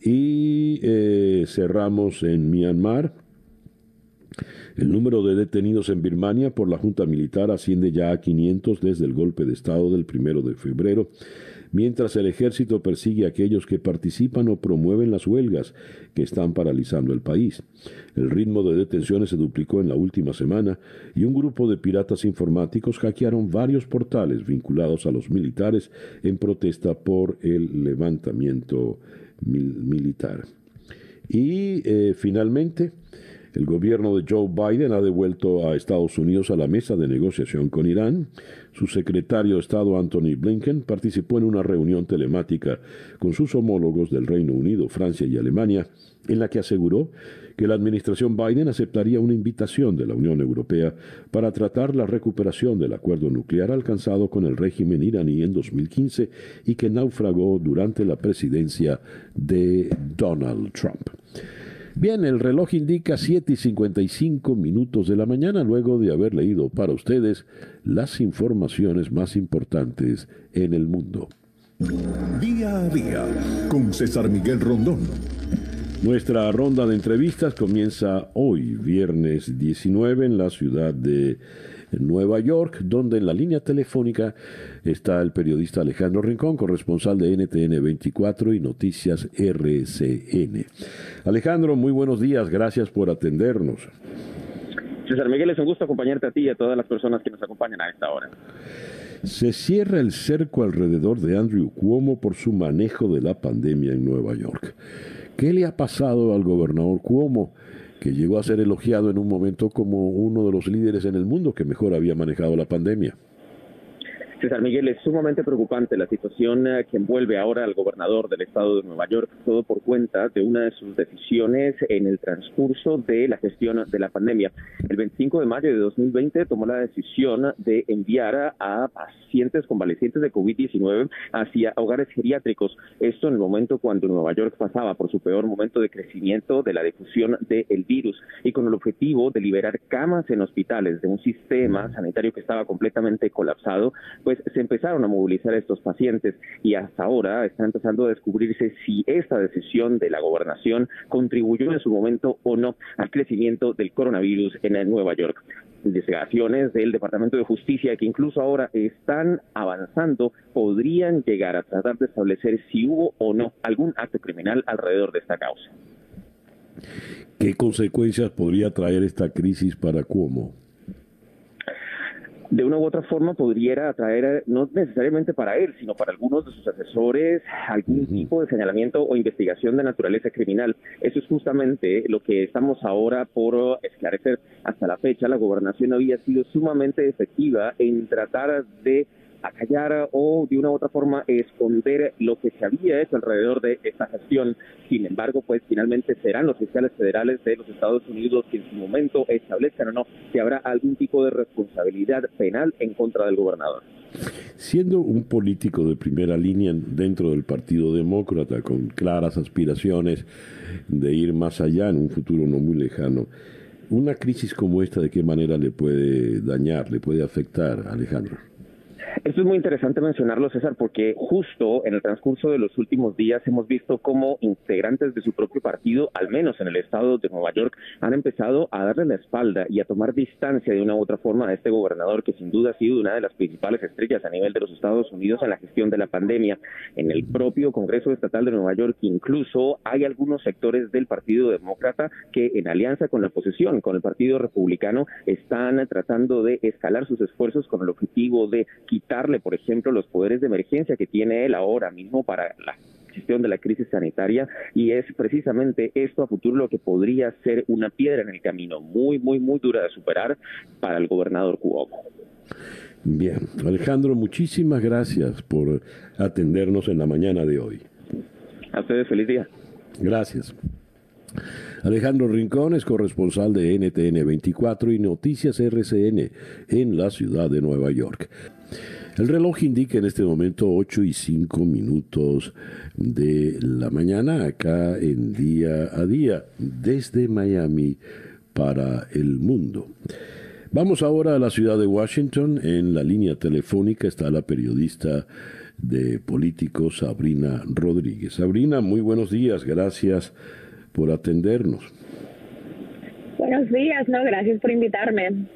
Speaker 1: Y eh, cerramos en Myanmar. El número de detenidos en Birmania por la Junta Militar asciende ya a 500 desde el golpe de Estado del primero de febrero mientras el ejército persigue a aquellos que participan o promueven las huelgas que están paralizando el país. El ritmo de detenciones se duplicó en la última semana y un grupo de piratas informáticos hackearon varios portales vinculados a los militares en protesta por el levantamiento militar. Y eh, finalmente, el gobierno de Joe Biden ha devuelto a Estados Unidos a la mesa de negociación con Irán. Su secretario de Estado Anthony Blinken participó en una reunión telemática con sus homólogos del Reino Unido, Francia y Alemania, en la que aseguró que la administración Biden aceptaría una invitación de la Unión Europea para tratar la recuperación del acuerdo nuclear alcanzado con el régimen iraní en 2015 y que naufragó durante la presidencia de Donald Trump. Bien, el reloj indica 7 y 55 minutos de la mañana luego de haber leído para ustedes las informaciones más importantes en el mundo.
Speaker 2: Día a día con César Miguel Rondón.
Speaker 1: Nuestra ronda de entrevistas comienza hoy, viernes 19, en la ciudad de en Nueva York, donde en la línea telefónica está el periodista Alejandro Rincón, corresponsal de NTN 24 y Noticias RCN. Alejandro, muy buenos días, gracias por atendernos.
Speaker 5: César Miguel, es un gusto acompañarte a ti y a todas las personas que nos acompañan a esta hora.
Speaker 1: Se cierra el cerco alrededor de Andrew Cuomo por su manejo de la pandemia en Nueva York. ¿Qué le ha pasado al gobernador Cuomo? Que llegó a ser elogiado en un momento como uno de los líderes en el mundo que mejor había manejado la pandemia.
Speaker 5: César Miguel, es sumamente preocupante la situación eh, que envuelve ahora al gobernador del estado de Nueva York, todo por cuenta de una de sus decisiones en el transcurso de la gestión de la pandemia. El 25 de mayo de 2020 tomó la decisión de enviar a pacientes convalecientes de COVID-19 hacia hogares geriátricos. Esto en el momento cuando Nueva York pasaba por su peor momento de crecimiento de la difusión del virus y con el objetivo de liberar camas en hospitales de un sistema sanitario que estaba completamente colapsado pues se empezaron a movilizar estos pacientes y hasta ahora está empezando a descubrirse si esta decisión de la gobernación contribuyó en su momento o no al crecimiento del coronavirus en Nueva York investigaciones del Departamento de Justicia que incluso ahora están avanzando podrían llegar a tratar de establecer si hubo o no algún acto criminal alrededor de esta causa.
Speaker 1: ¿Qué consecuencias podría traer esta crisis para Cuomo?
Speaker 5: De una u otra forma podría atraer, no necesariamente para él, sino para algunos de sus asesores, algún tipo de señalamiento o investigación de naturaleza criminal. Eso es justamente lo que estamos ahora por esclarecer. Hasta la fecha, la gobernación había sido sumamente efectiva en tratar de callar o de una u otra forma esconder lo que se había hecho alrededor de esta gestión. Sin embargo, pues finalmente serán los fiscales federales de los Estados Unidos que en su momento establezcan o no si habrá algún tipo de responsabilidad penal en contra del gobernador.
Speaker 1: Siendo un político de primera línea dentro del Partido Demócrata, con claras aspiraciones de ir más allá en un futuro no muy lejano, una crisis como esta, ¿de qué manera le puede dañar, le puede afectar, Alejandro?
Speaker 5: Esto es muy interesante mencionarlo, César, porque justo en el transcurso de los últimos días hemos visto cómo integrantes de su propio partido, al menos en el estado de Nueva York, han empezado a darle la espalda y a tomar distancia de una u otra forma a este gobernador que sin duda ha sido una de las principales estrellas a nivel de los Estados Unidos en la gestión de la pandemia. En el propio Congreso Estatal de Nueva York incluso hay algunos sectores del Partido Demócrata que en alianza con la oposición, con el Partido Republicano, están tratando de escalar sus esfuerzos con el objetivo de quitar quitarle, por ejemplo, los poderes de emergencia que tiene él ahora mismo para la gestión de la crisis sanitaria y es precisamente esto a futuro lo que podría ser una piedra en el camino muy, muy, muy dura de superar para el gobernador Cuomo.
Speaker 1: Bien, Alejandro, muchísimas gracias por atendernos en la mañana de hoy.
Speaker 5: A ustedes, feliz día.
Speaker 1: Gracias. Alejandro Rincón es corresponsal de NTN 24 y Noticias RCN en la ciudad de Nueva York. El reloj indica en este momento 8 y 5 minutos de la mañana acá en día a día desde Miami para el mundo. Vamos ahora a la ciudad de Washington. En la línea telefónica está la periodista de políticos Sabrina Rodríguez. Sabrina, muy buenos días. Gracias por atendernos.
Speaker 6: Buenos días, no, gracias por invitarme.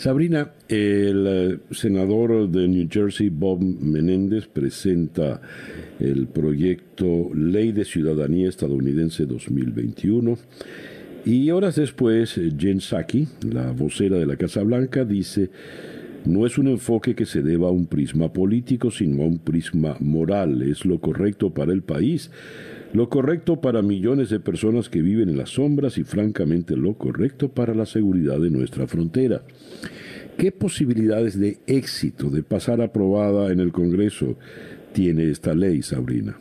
Speaker 1: Sabrina, el eh, senador de New Jersey, Bob Menéndez, presenta el proyecto Ley de Ciudadanía Estadounidense 2021. Y horas después, Jen Psaki, la vocera de la Casa Blanca, dice, no es un enfoque que se deba a un prisma político, sino a un prisma moral. Es lo correcto para el país, lo correcto para millones de personas que viven en las sombras y francamente lo correcto para la seguridad de nuestra frontera. ¿Qué posibilidades de éxito, de pasar aprobada en el Congreso, tiene esta ley, Sabrina?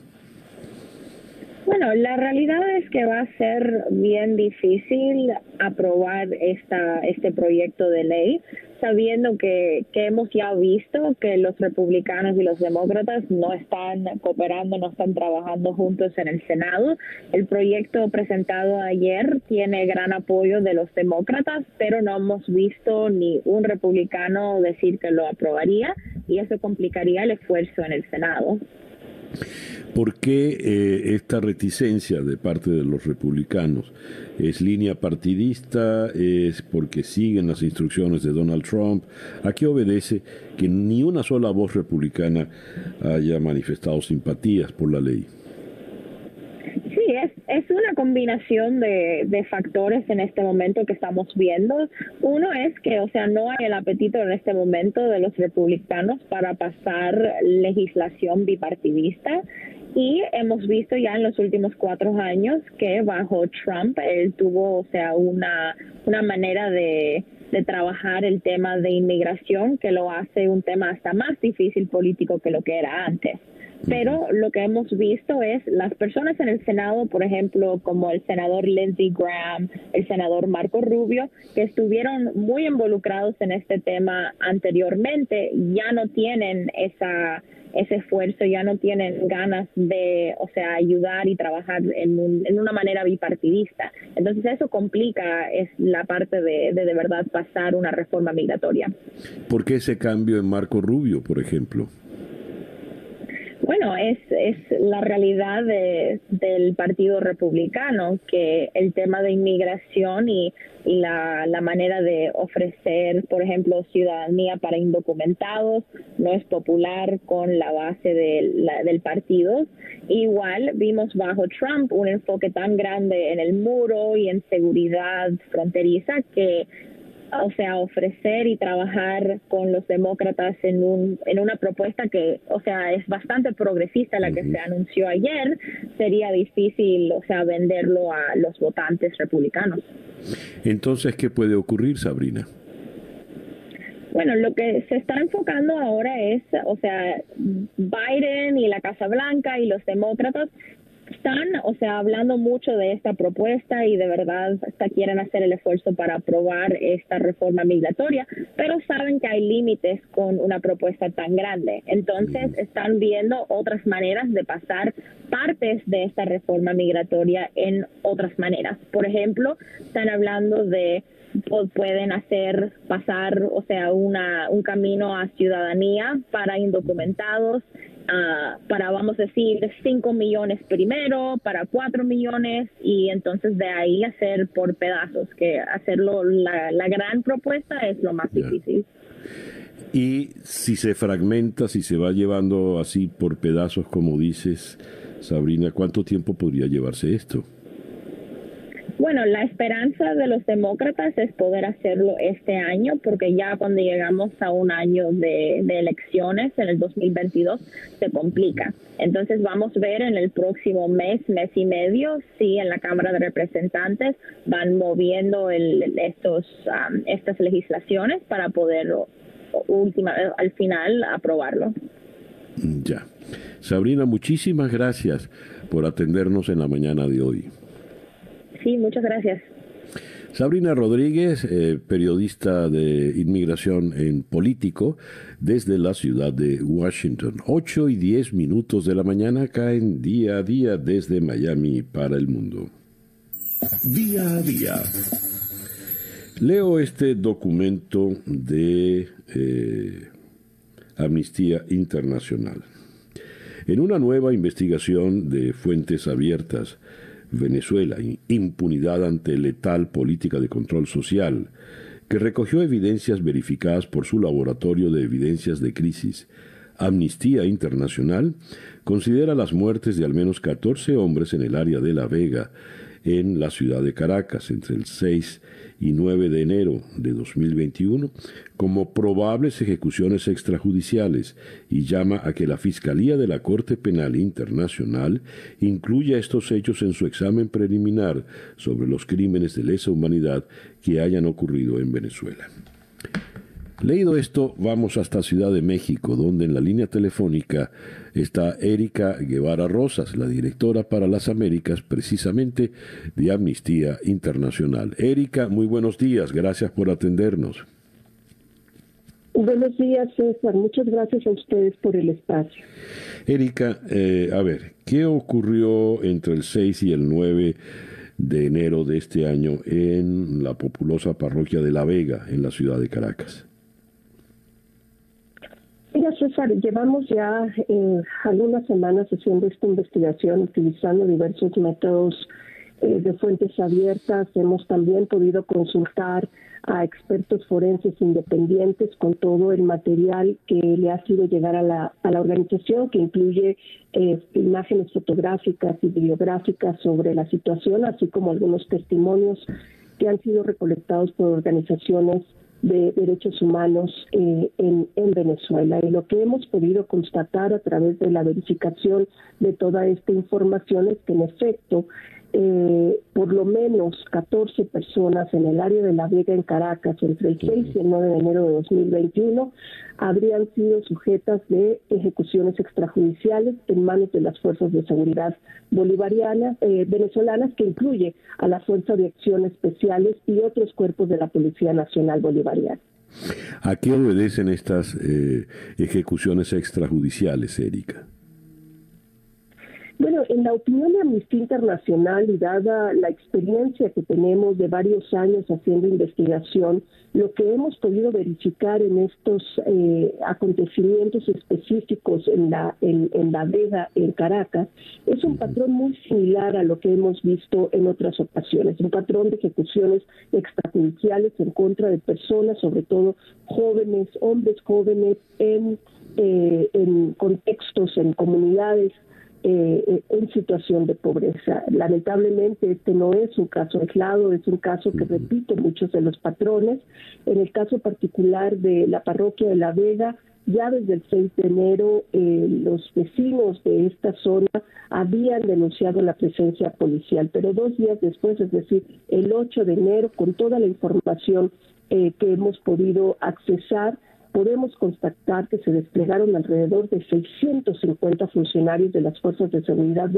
Speaker 6: Bueno, la realidad es que va a ser bien difícil aprobar esta, este proyecto de ley sabiendo que, que hemos ya visto que los republicanos y los demócratas no están cooperando, no están trabajando juntos en el Senado. El proyecto presentado ayer tiene gran apoyo de los demócratas, pero no hemos visto ni un republicano decir que lo aprobaría y eso complicaría el esfuerzo en el Senado.
Speaker 1: ¿Por qué eh, esta reticencia de parte de los republicanos? ¿Es línea partidista? ¿Es porque siguen las instrucciones de Donald Trump? ¿A qué obedece que ni una sola voz republicana haya manifestado simpatías por la ley?
Speaker 6: Sí, es, es combinación de, factores en este momento que estamos viendo. Uno es que, o sea, no hay el apetito en este momento de los republicanos para pasar legislación bipartidista. Y hemos visto ya en los últimos cuatro años que bajo Trump él tuvo, o sea, una, una manera de trabajar el tema de inmigración que lo hace un tema hasta más difícil político que lo que era antes. Pero lo que hemos visto es las personas en el Senado, por ejemplo, como el senador Lindsey Graham, el senador Marco Rubio, que estuvieron muy involucrados en este tema anteriormente, ya no tienen esa ese esfuerzo, ya no tienen ganas de, o sea, ayudar y trabajar en, en una manera bipartidista. Entonces eso complica es la parte de, de de verdad pasar una reforma migratoria.
Speaker 1: ¿Por qué ese cambio en Marco Rubio, por ejemplo?
Speaker 6: Bueno, es, es la realidad de, del Partido Republicano, que el tema de inmigración y, y la, la, manera de ofrecer, por ejemplo, ciudadanía para indocumentados no es popular con la base del partido. Igual vimos bajo Trump un enfoque tan grande en el muro y en seguridad fronteriza que o sea, ofrecer y trabajar con los demócratas en, un, en una propuesta que, o sea, es bastante progresista la que se anunció ayer, sería difícil, o sea, venderlo a los votantes republicanos.
Speaker 1: Entonces, ¿qué puede ocurrir, Sabrina?
Speaker 6: Bueno, lo que se está enfocando ahora es, o sea, Biden y la Casa Blanca y los demócratas están, o sea, hablando mucho de esta propuesta y de verdad hasta quieren hacer el esfuerzo para aprobar esta reforma migratoria, pero saben que hay límites con una propuesta tan grande. Entonces, están viendo otras maneras de pasar partes de esta reforma migratoria en otras maneras. Por ejemplo, están hablando de pueden hacer pasar, o sea, una, un camino a ciudadanía para indocumentados, uh, para, vamos a decir, 5 millones primero, para 4 millones, y entonces de ahí hacer por pedazos, que hacerlo, la, la gran propuesta es lo más yeah. difícil.
Speaker 1: Y si se fragmenta, si se va llevando así por pedazos, como dices, Sabrina, ¿cuánto tiempo podría llevarse esto?
Speaker 6: Bueno, la esperanza de los demócratas es poder hacerlo este año, porque ya cuando llegamos a un año de, de, elecciones, en el 2022, se complica. Entonces vamos a ver en el próximo mes, mes y medio, si en la Cámara de Representantes van moviendo el, estos, estas legislaciones para poder al final aprobarlo.
Speaker 1: Ya. Sabrina, muchísimas gracias por atendernos en la mañana de hoy.
Speaker 6: Sí, muchas gracias.
Speaker 1: Sabrina Rodríguez, eh, periodista de inmigración en político desde la ciudad de Washington. 8 y 10 minutos de la mañana caen día a día desde Miami para el mundo.
Speaker 2: Día a día.
Speaker 1: Leo este documento de eh, Amnistía Internacional. En una nueva investigación de fuentes abiertas, Venezuela, impunidad ante letal política de control social, que recogió evidencias verificadas por su laboratorio de evidencias de crisis. Amnistía Internacional considera las muertes de al menos 14 hombres en el área de La Vega, en la ciudad de Caracas, entre el 6 y 9 de enero de 2021 como probables ejecuciones extrajudiciales y llama a que la Fiscalía de la Corte Penal Internacional incluya estos hechos en su examen preliminar sobre los crímenes de lesa humanidad que hayan ocurrido en Venezuela. Leído esto, vamos hasta Ciudad de México, donde en la línea telefónica está Erika Guevara Rosas, la directora para las Américas, precisamente de Amnistía Internacional. Erika, muy buenos días, gracias por atendernos.
Speaker 7: Buenos días, César. Muchas gracias a ustedes por el espacio.
Speaker 1: Erika, eh, a ver, ¿qué ocurrió entre el 6 y el 9 de enero de este año en la populosa parroquia de La Vega, en la ciudad de Caracas?
Speaker 7: Mira, César, llevamos ya eh, algunas semanas haciendo esta investigación, utilizando diversos métodos eh, de fuentes abiertas. Hemos también podido consultar a expertos forenses independientes con todo el material que le ha sido llegar a la, a la organización, que incluye eh, imágenes fotográficas y videográficas sobre la situación, así como algunos testimonios que han sido recolectados por organizaciones de derechos humanos eh, en, en, Venezuela. Y lo que hemos podido constatar a través de la verificación de toda esta información es que en efecto eh, por lo menos 14 personas en el área de La Vega en Caracas entre el 6 y el 9 de enero de 2021 habrían sido sujetas de ejecuciones extrajudiciales en manos de las fuerzas de seguridad bolivarianas eh, venezolanas que incluye a la Fuerza de Acción Especiales y otros cuerpos de la Policía Nacional Bolivariana.
Speaker 1: ¿A qué obedecen estas eh, ejecuciones extrajudiciales, Erika?
Speaker 7: Bueno, en la opinión de Amnistía Internacional y dada la experiencia que tenemos de varios años haciendo investigación, lo que hemos podido verificar en estos eh, acontecimientos específicos en la, en, la Vega, en Caracas, es un patrón muy similar a lo que hemos visto en otras ocasiones, un patrón de ejecuciones extrajudiciales en contra de personas, sobre todo jóvenes, hombres jóvenes, en, eh, en contextos, en comunidades eh, en situación de pobreza. Lamentablemente este no es un caso aislado, es un caso que repite muchos de los patrones. En el caso particular de la parroquia de La Vega, ya desde el 6 de enero eh, los vecinos de esta zona habían denunciado la presencia policial, pero dos días después, es decir, el 8 de enero, con toda la información eh, que hemos podido accesar, podemos constatar que se desplegaron alrededor de 650 funcionarios de las fuerzas de seguridad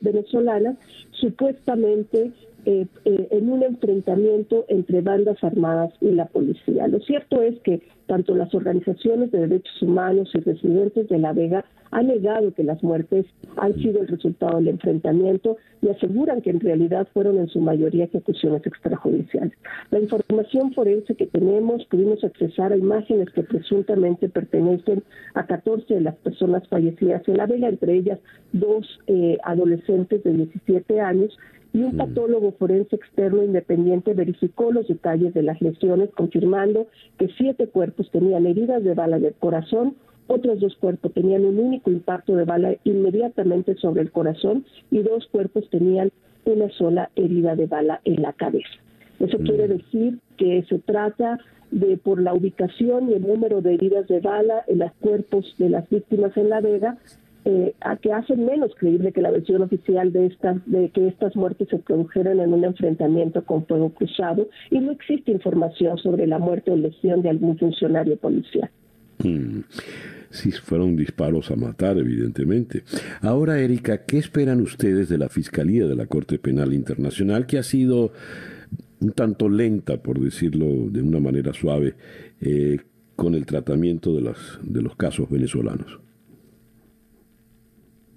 Speaker 7: venezolanas, supuestamente eh, eh, en un enfrentamiento entre bandas armadas y la policía. Lo cierto es que tanto las organizaciones de derechos humanos y residentes de La Vega han negado que las muertes han sido el resultado del enfrentamiento y aseguran que en realidad fueron en su mayoría ejecuciones extrajudiciales. La información forense que tenemos, pudimos accesar a imágenes que presuntamente pertenecen a 14 de las personas fallecidas en La Vega, entre ellas dos eh, adolescentes de 17 años y un patólogo forense externo independiente verificó los detalles de las lesiones, confirmando que siete cuerpos tenían heridas de bala del corazón, otros dos cuerpos tenían un único impacto de bala inmediatamente sobre el corazón y dos cuerpos tenían una sola herida de bala en la cabeza. Eso quiere decir que se trata de por la ubicación y el número de heridas de bala en los cuerpos de las víctimas en La Vega, eh, a que hacen menos creíble que la versión oficial de esta, de que estas muertes se produjeron en un enfrentamiento con fuego cruzado y no existe información sobre la muerte o lesión de algún funcionario policial.
Speaker 1: Mm. Sí, fueron disparos a matar, evidentemente. Ahora, Erika, ¿qué esperan ustedes de la Fiscalía de la Corte Penal Internacional que ha sido un tanto lenta, por decirlo de una manera suave, eh, con el tratamiento de, las, de los casos venezolanos?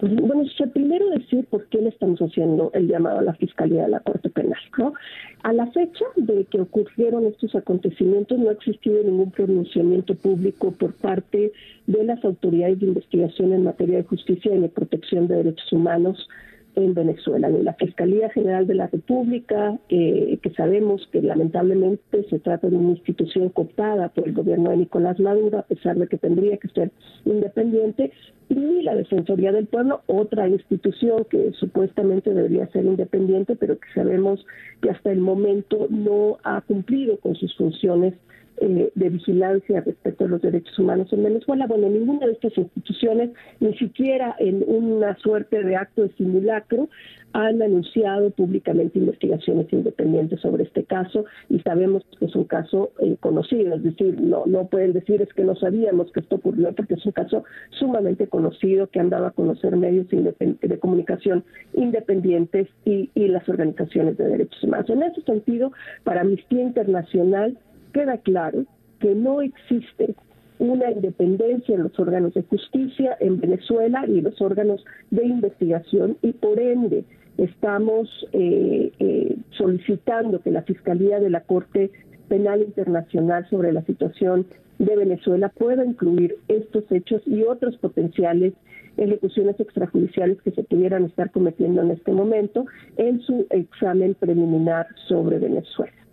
Speaker 7: Pues, bueno, primero decir por qué le estamos haciendo el llamado a la Fiscalía de la Corte Penal. ¿no? A la fecha de que ocurrieron estos acontecimientos no ha existido ningún pronunciamiento público por parte de las autoridades de investigación en materia de justicia y de protección de derechos humanos en Venezuela, la Fiscalía General de la República, que sabemos que lamentablemente se trata de una institución cooptada por el gobierno de Nicolás Maduro, a pesar de que tendría que ser independiente, y la Defensoría del Pueblo, otra institución que supuestamente debería ser independiente, pero que sabemos que hasta el momento no ha cumplido con sus funciones eh, de vigilancia respecto a los derechos humanos en Venezuela. Bueno, ninguna de estas instituciones, ni siquiera en una suerte de acto de simulacro, han anunciado públicamente investigaciones independientes sobre este caso y sabemos que es un caso eh, conocido, es decir, no, no pueden decir es que no sabíamos que esto ocurrió porque es un caso sumamente conocido que han dado a conocer medios de comunicación independientes y, y las organizaciones de derechos humanos. En ese sentido, para Amnistía Internacional, queda claro que no existe una independencia en los órganos de justicia en Venezuela y los órganos de investigación y por ende estamos eh, eh, solicitando que la Fiscalía de la Corte Penal Internacional sobre la situación de Venezuela pueda incluir estos hechos y otros potenciales ejecuciones extrajudiciales que se pudieran estar cometiendo en este momento en su examen preliminar sobre Venezuela.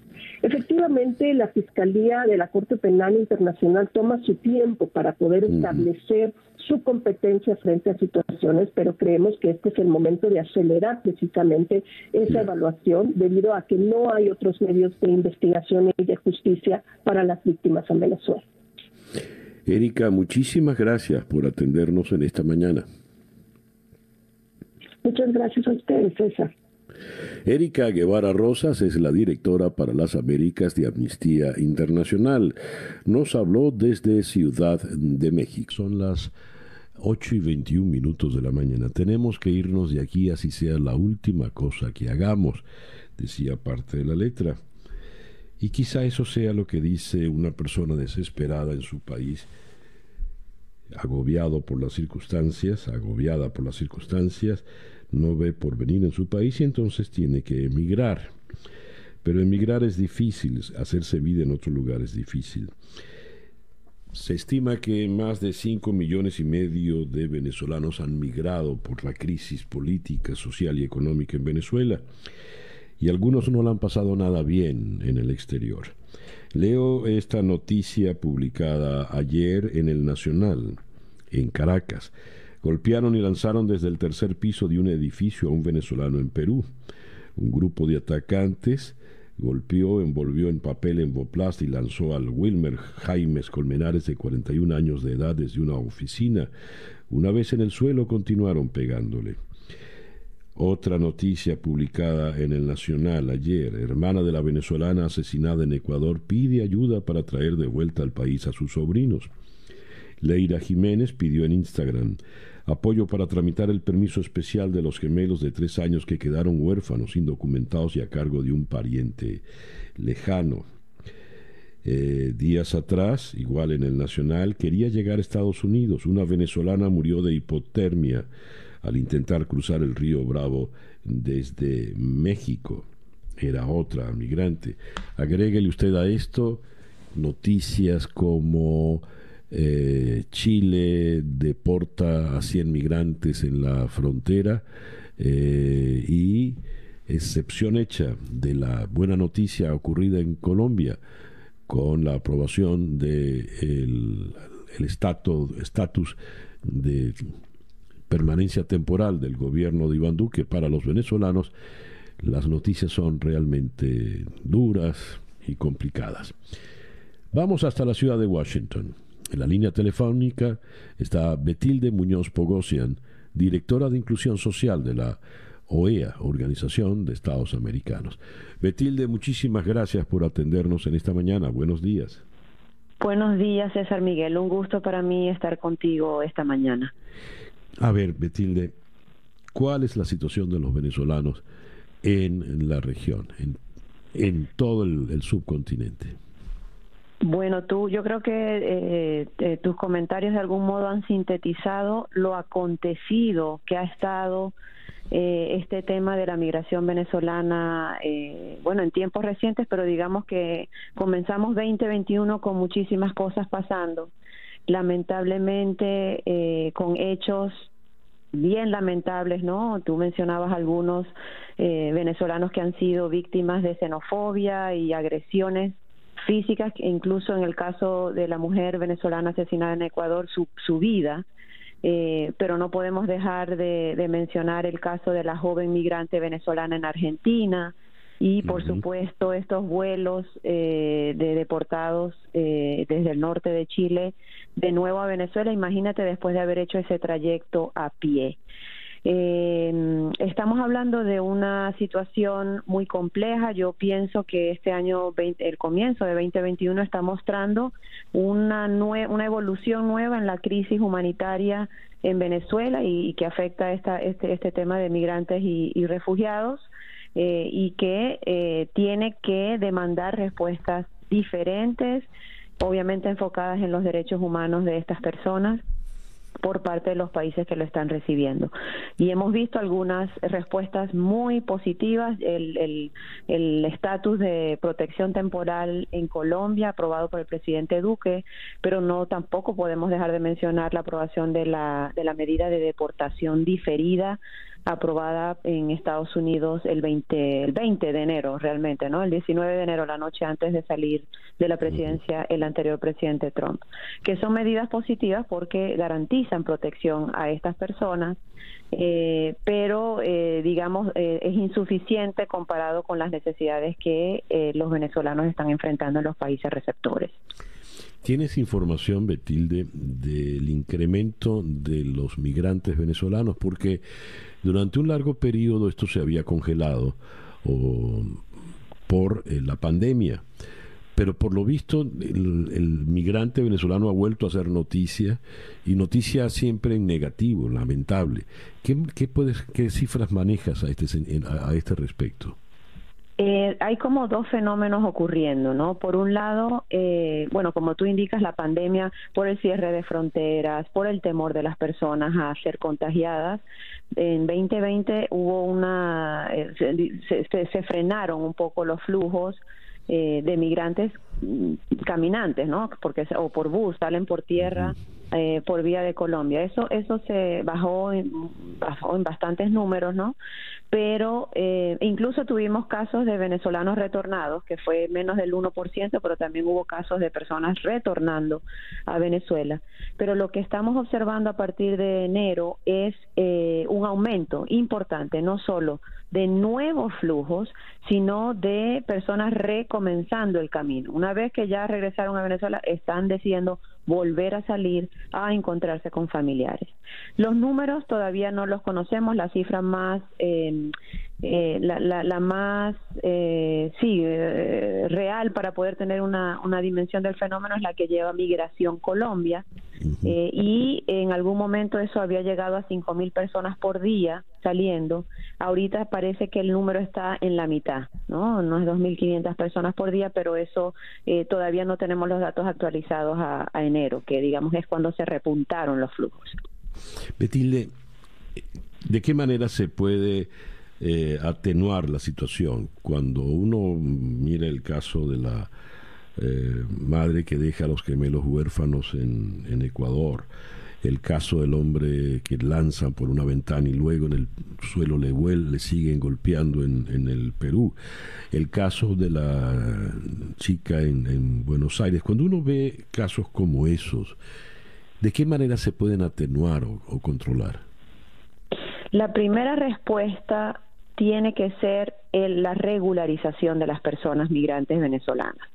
Speaker 7: Efectivamente, la Fiscalía de la Corte Penal Internacional toma su tiempo para poder establecer su competencia frente a situaciones, pero creemos que este es el momento de acelerar precisamente esa evaluación debido a que no hay otros medios de investigación y de justicia para las víctimas en Venezuela.
Speaker 1: Erika, muchísimas gracias por atendernos en esta mañana.
Speaker 7: Muchas gracias a ustedes, César.
Speaker 1: Erika Guevara Rosas es la directora para las Américas de Amnistía Internacional. Nos habló desde Ciudad de México. Son las 8 y 21 minutos de la mañana. Tenemos que irnos de aquí así sea la última cosa que hagamos, decía parte de la letra. Y quizá eso sea lo que dice una persona desesperada en su país, agobiado por las circunstancias, agobiada por las circunstancias, no ve por venir en su país y entonces tiene que emigrar. Pero emigrar es difícil, hacerse vida en otro lugar es difícil. Se estima que más de 5 millones y medio de venezolanos han migrado por la crisis política, social y económica en Venezuela, y algunos no la han pasado nada bien en el exterior. Leo esta noticia publicada ayer en el Nacional, en Caracas. Golpearon y lanzaron desde el tercer piso de un edificio a un venezolano en Perú. Un grupo de atacantes golpeó, envolvió en papel emboplast y lanzó al Wilmer Jaimes Colmenares de 41 años de edad desde una oficina. Una vez en el suelo continuaron pegándole. Otra noticia publicada en el Nacional ayer, hermana de la venezolana asesinada en Ecuador pide ayuda para traer de vuelta al país a sus sobrinos. Leira Jiménez pidió en Instagram apoyo para tramitar el permiso especial de los gemelos de tres años que quedaron huérfanos, indocumentados y a cargo de un pariente lejano. Eh, días atrás, igual en el Nacional, quería llegar a Estados Unidos. Una venezolana murió de hipotermia al intentar cruzar el río Bravo desde México. Era otra migrante. Agréguele usted a esto noticias como eh, Chile deporta a 100 migrantes en la frontera eh, y excepción hecha de la buena noticia ocurrida en Colombia con la aprobación del de el estatus de permanencia temporal del gobierno de Iván Duque para los venezolanos, las noticias son realmente duras y complicadas. Vamos hasta la ciudad de Washington. En la línea telefónica está Betilde Muñoz Pogosian, directora de Inclusión Social de la OEA, Organización de Estados Americanos. Betilde, muchísimas gracias por atendernos en esta mañana. Buenos días.
Speaker 8: Buenos días, César Miguel. Un gusto para mí estar contigo esta mañana.
Speaker 1: A ver, Betilde, ¿cuál es la situación de los venezolanos en la región, en en todo el, subcontinente.
Speaker 8: Bueno, tú, yo creo que eh, eh, tus comentarios de algún modo han sintetizado lo acontecido que ha estado eh, este tema de la migración venezolana, eh, bueno, en tiempos recientes, pero digamos que comenzamos 2021 con muchísimas cosas pasando, lamentablemente eh, con hechos bien lamentables, ¿no? Tú mencionabas algunos venezolanos que han sido víctimas de xenofobia y agresiones físicas, incluso en el caso de la mujer venezolana asesinada en Ecuador, su, su vida eh, pero no podemos dejar de, mencionar el caso de la joven migrante venezolana en Argentina y, por supuesto, estos vuelos eh, de deportados eh, desde el norte de Chile de nuevo a Venezuela. Imagínate después de haber hecho ese trayecto a pie. Eh, estamos hablando de una situación muy compleja. Yo pienso que este año, el comienzo de 2021, está mostrando una, una evolución nueva en la crisis humanitaria en Venezuela y, que afecta esta, este, este tema de migrantes y, refugiados eh, y que eh, tiene que demandar respuestas diferentes, obviamente enfocadas en los derechos humanos de estas personas por parte de los países que lo están recibiendo. Y hemos visto algunas respuestas muy positivas. El estatus de protección temporal en Colombia, aprobado por el presidente Duque, pero no tampoco podemos dejar de mencionar la aprobación de la, de la medida de deportación diferida aprobada en Estados Unidos el 20, el 20 de enero realmente, ¿no? El 19 de enero, la noche antes de salir de la presidencia el anterior presidente Trump, que son medidas positivas porque garantizan protección a estas personas, eh, pero eh, digamos eh, es insuficiente comparado con las necesidades que los venezolanos están enfrentando en los países receptores.
Speaker 1: ¿Tienes información, Betilde, del incremento de los migrantes venezolanos? Porque durante un largo periodo esto se había congelado por eh, la pandemia. Pero por lo visto el, migrante venezolano ha vuelto a hacer noticia y noticia siempre en negativo, lamentable. ¿Qué, qué, puedes, qué cifras manejas a este, a este respecto?
Speaker 8: Eh, hay como dos fenómenos ocurriendo, ¿no? Por un lado, eh, bueno, como tú indicas, la pandemia por el cierre de fronteras, por el temor de las personas a ser contagiadas. En 2020 hubo una, eh, se, se, frenaron un poco los flujos eh, de migrantes mm, caminantes, ¿no? Porque o por bus salen por tierra eh, por vía de Colombia. Eso eso se bajó en, bajó en bastantes números, ¿no? Pero eh, incluso tuvimos casos de venezolanos retornados, que fue menos del 1%, pero también hubo casos de personas retornando a Venezuela. Pero lo que estamos observando a partir de enero es eh, un aumento importante, no solo de nuevos flujos, sino de personas recomenzando el camino. Una vez que ya regresaron a Venezuela, están decidiendo volver a salir a encontrarse con familiares. Los números todavía no los conocemos, la cifra más, eh, eh, la, la, más, eh, sí, eh, real para poder tener una, una dimensión del fenómeno es la que lleva Migración Colombia, eh, y en algún momento eso había llegado a cinco mil personas por día saliendo. Ahorita parece que el número está en la mitad, ¿no? No es 2.500 personas por día, pero eso eh, todavía no tenemos los datos actualizados a, enero, que digamos es cuando se repuntaron los flujos.
Speaker 1: Betilde, ¿de qué manera se puede eh, atenuar la situación? Cuando uno mira el caso de la eh, madre que deja a los gemelos huérfanos en, Ecuador, el caso del hombre que lanzan por una ventana y luego en el suelo le, le siguen golpeando en, el Perú, el caso de la chica en, en Buenos Aires, cuando uno ve casos como esos, ¿de qué manera se pueden atenuar o controlar?
Speaker 8: La primera respuesta tiene que ser el, la regularización de las personas migrantes venezolanas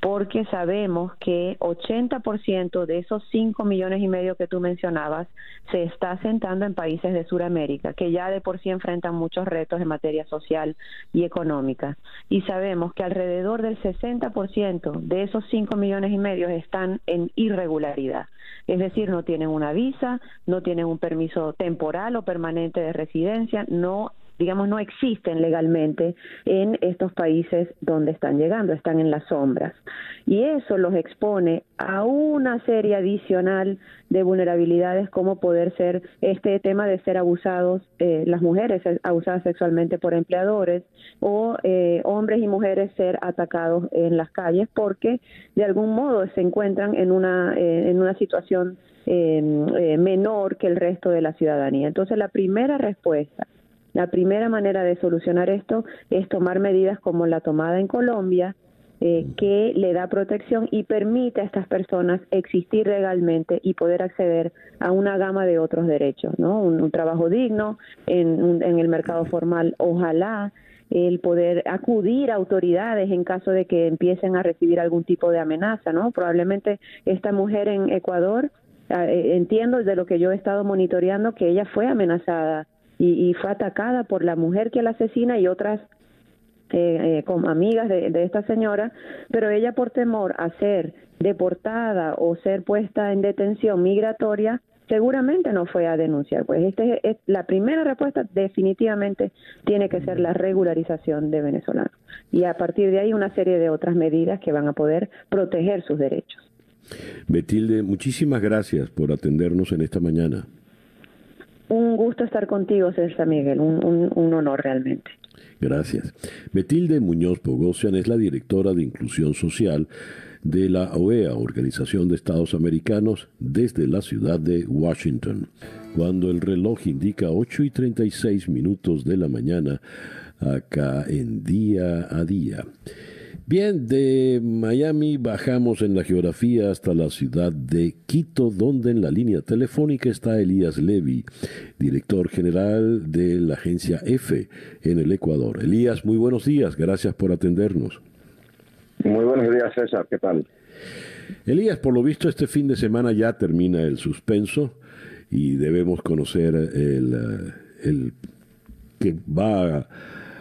Speaker 8: porque sabemos que 80% de esos 5 millones y medio que tú mencionabas se está asentando en países de Sudamérica, que ya de por sí enfrentan muchos retos en materia social y económica. Y sabemos que alrededor del 60% de esos 5 millones y medio están en irregularidad. Es decir, no tienen una visa, no tienen un permiso temporal o permanente de residencia, no digamos, no existen legalmente en estos países donde están llegando, están en las sombras. Y eso los expone a una serie adicional de vulnerabilidades como poder ser este tema de ser abusados, eh, las mujeres abusadas sexualmente por empleadores o eh, hombres y mujeres ser atacados en las calles porque de algún modo se encuentran en una, eh, en una situación menor que el resto de la ciudadanía. Entonces la primera respuesta la primera manera de solucionar esto es tomar medidas como la tomada en Colombia, eh, que le da protección y permite a estas personas existir legalmente y poder acceder a una gama de otros derechos, ¿no? Un, trabajo digno en, en el mercado formal, ojalá el poder acudir a autoridades en caso de que empiecen a recibir algún tipo de amenaza, ¿no? Probablemente esta mujer en Ecuador, eh, entiendo desde lo que yo he estado monitoreando que ella fue amenazada y, y fue atacada por la mujer que la asesina y otras eh, eh, amigas de, esta señora, pero ella por temor a ser deportada o ser puesta en detención migratoria, seguramente no fue a denunciar. Pues este es, la primera respuesta definitivamente tiene que ser la regularización de venezolanos y a partir de ahí una serie de otras medidas que van a poder proteger sus derechos.
Speaker 1: Betilde, muchísimas gracias por atendernos en esta mañana.
Speaker 8: Un gusto estar contigo, César Miguel, un, un honor realmente.
Speaker 1: Gracias. Betilde Muñoz Bogosian es la directora de Inclusión Social de la OEA, Organización de Estados Americanos, desde la ciudad de Washington. Cuando el reloj indica 8 y 36 minutos de la mañana, acá en día a día. Bien, de Miami bajamos en la geografía hasta la ciudad de Quito, donde en la línea telefónica está Elías Levy, director general de la agencia EFE en el Ecuador. Elías, muy buenos días, gracias por atendernos.
Speaker 9: Muy buenos días, César, ¿qué tal?
Speaker 1: Elías, por lo visto este fin de semana ya termina el suspenso y debemos conocer el, el que va a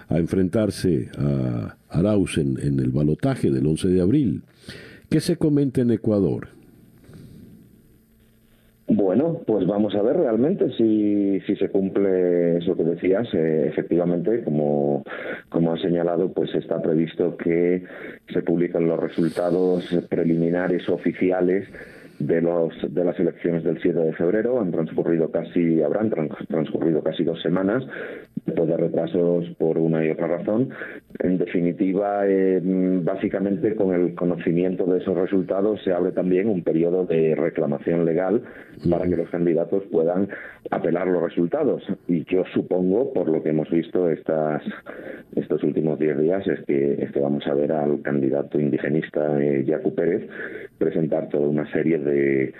Speaker 1: a enfrentarse a Arauz en, el balotaje del 11 de abril. ¿Qué se comenta en Ecuador?
Speaker 9: Bueno, pues vamos a ver realmente si, si se cumple eso que decías. Eh, efectivamente, como, como ha señalado, pues está previsto que se publiquen los resultados preliminares oficiales de los de las elecciones del 7 de febrero. Han transcurrido casi habrán transcurrido casi dos semanas después de retrasos por una y otra razón. En definitiva eh, básicamente con el conocimiento de esos resultados se abre también un periodo de reclamación legal para que los candidatos puedan apelar los resultados y yo supongo por lo que hemos visto estas estos últimos diez días es que es que vamos a ver al candidato indigenista eh, Yacu Pérez presentar toda una serie de de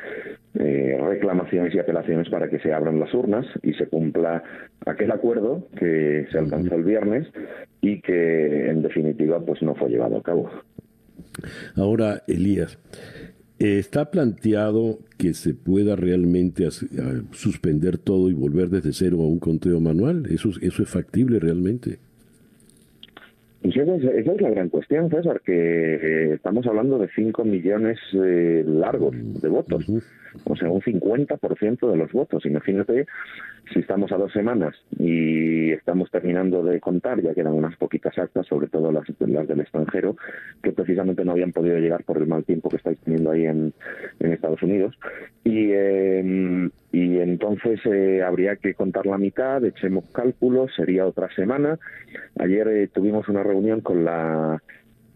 Speaker 9: eh, reclamaciones y apelaciones para que se abran las urnas y se cumpla aquel acuerdo que se alcanzó el viernes y que en definitiva pues no fue llevado a cabo.
Speaker 1: Ahora, Elías, ¿está planteado que se pueda realmente suspender todo y volver desde cero a un conteo manual? ¿Eso, eso es factible realmente?
Speaker 9: esa, es, la gran cuestión, César, que eh, estamos hablando de 5 millones eh, largos de votos o sea, un 50% de los votos. Imagínate si estamos a dos semanas y estamos terminando de contar, ya quedan unas poquitas actas, sobre todo las, las del extranjero, que precisamente no habían podido llegar por el mal tiempo que estáis teniendo ahí en, Estados Unidos. Y, eh, y entonces eh, habría que contar la mitad, echemos cálculos, sería otra semana. Ayer eh, tuvimos una reunión con la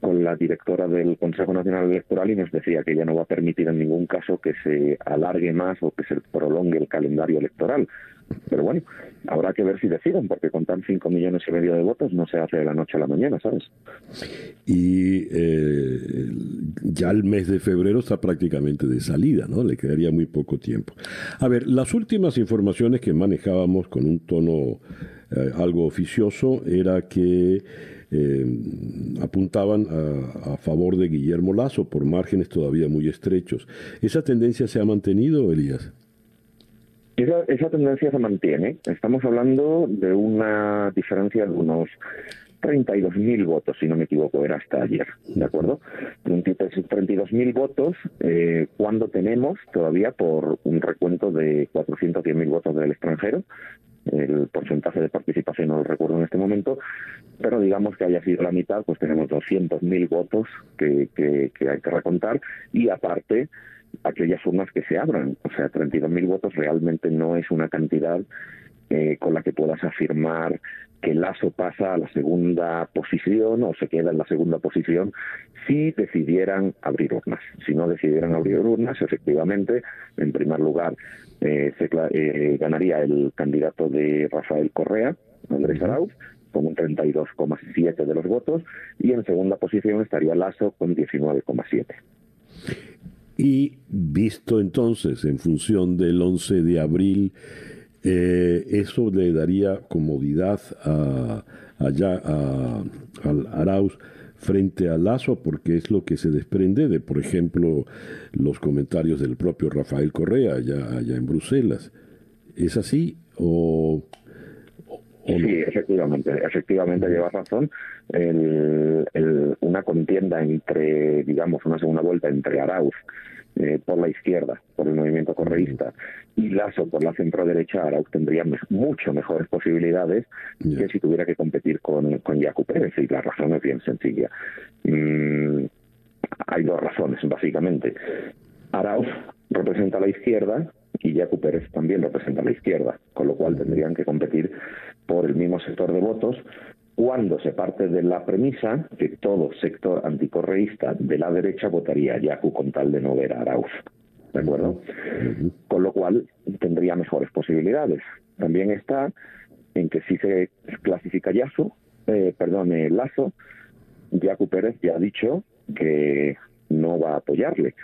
Speaker 9: con la directora del Consejo Nacional Electoral y nos decía que ella no va a permitir en ningún caso que se alargue más o que se prolongue el calendario electoral. Pero bueno, habrá que ver si deciden, porque con tan cinco millones y medio de votos no se hace de la noche a la mañana, ¿sabes?
Speaker 1: Y eh, ya el mes de febrero está prácticamente de salida, ¿no? Le quedaría muy poco tiempo. A ver, las últimas informaciones que manejábamos con un tono eh, algo oficioso era que eh, apuntaban a, favor de Guillermo Lazo por márgenes todavía muy estrechos. ¿Esa tendencia se ha mantenido, Elías?
Speaker 9: Esa, esa tendencia se mantiene. Estamos hablando de una diferencia de unos 32.000 votos, si no me equivoco, era hasta ayer, ¿de acuerdo? 32.000 votos eh, cuando tenemos todavía por un recuento de 410.000 votos del extranjero, el porcentaje de participación no lo recuerdo en este momento, pero digamos que haya sido la mitad, pues tenemos 200.000 votos que, que, que hay que recontar y aparte aquellas urnas que se abran. O sea, 32.000 votos realmente no es una cantidad eh, con la que puedas afirmar que Lasso pasa a la segunda posición o se queda en la segunda posición si decidieran abrir urnas. Si no decidieran abrir urnas, efectivamente, en primer lugar, eh, se, eh, ganaría el candidato de Rafael Correa, Andrés Arauz, con un 32,7 de los votos, y en segunda posición estaría Lasso con 19,7.
Speaker 1: Y visto entonces en función del 11 de abril, eh, eso le daría comodidad a, a, al Arauz frente a Lazo, porque es lo que se desprende de, por ejemplo, los comentarios del propio Rafael Correa allá, allá en Bruselas. ¿Es así o,
Speaker 9: Sí, efectivamente, efectivamente llevas razón. El, el, una contienda entre, digamos, una segunda vuelta entre Arauz eh, por la izquierda, por el movimiento correísta, y Lasso por la centro-derecha, Arauz tendría mucho mejores posibilidades que si tuviera que competir con, con Yacu Pérez, y la razón es bien sencilla. Mm, hay dos razones, básicamente. Arauz representa a la izquierda y Yacu Pérez también representa a la izquierda, con lo cual tendrían que competir por el mismo sector de votos, cuando se parte de la premisa que todo sector anticorreísta de la derecha votaría a Yacu con tal de no ver a Arauz. ¿De acuerdo? Con lo cual tendría mejores posibilidades. También está en que si se clasifica Yasu, eh, perdón, eh, Lazo, Yacu Pérez ya ha dicho que no va a apoyarle.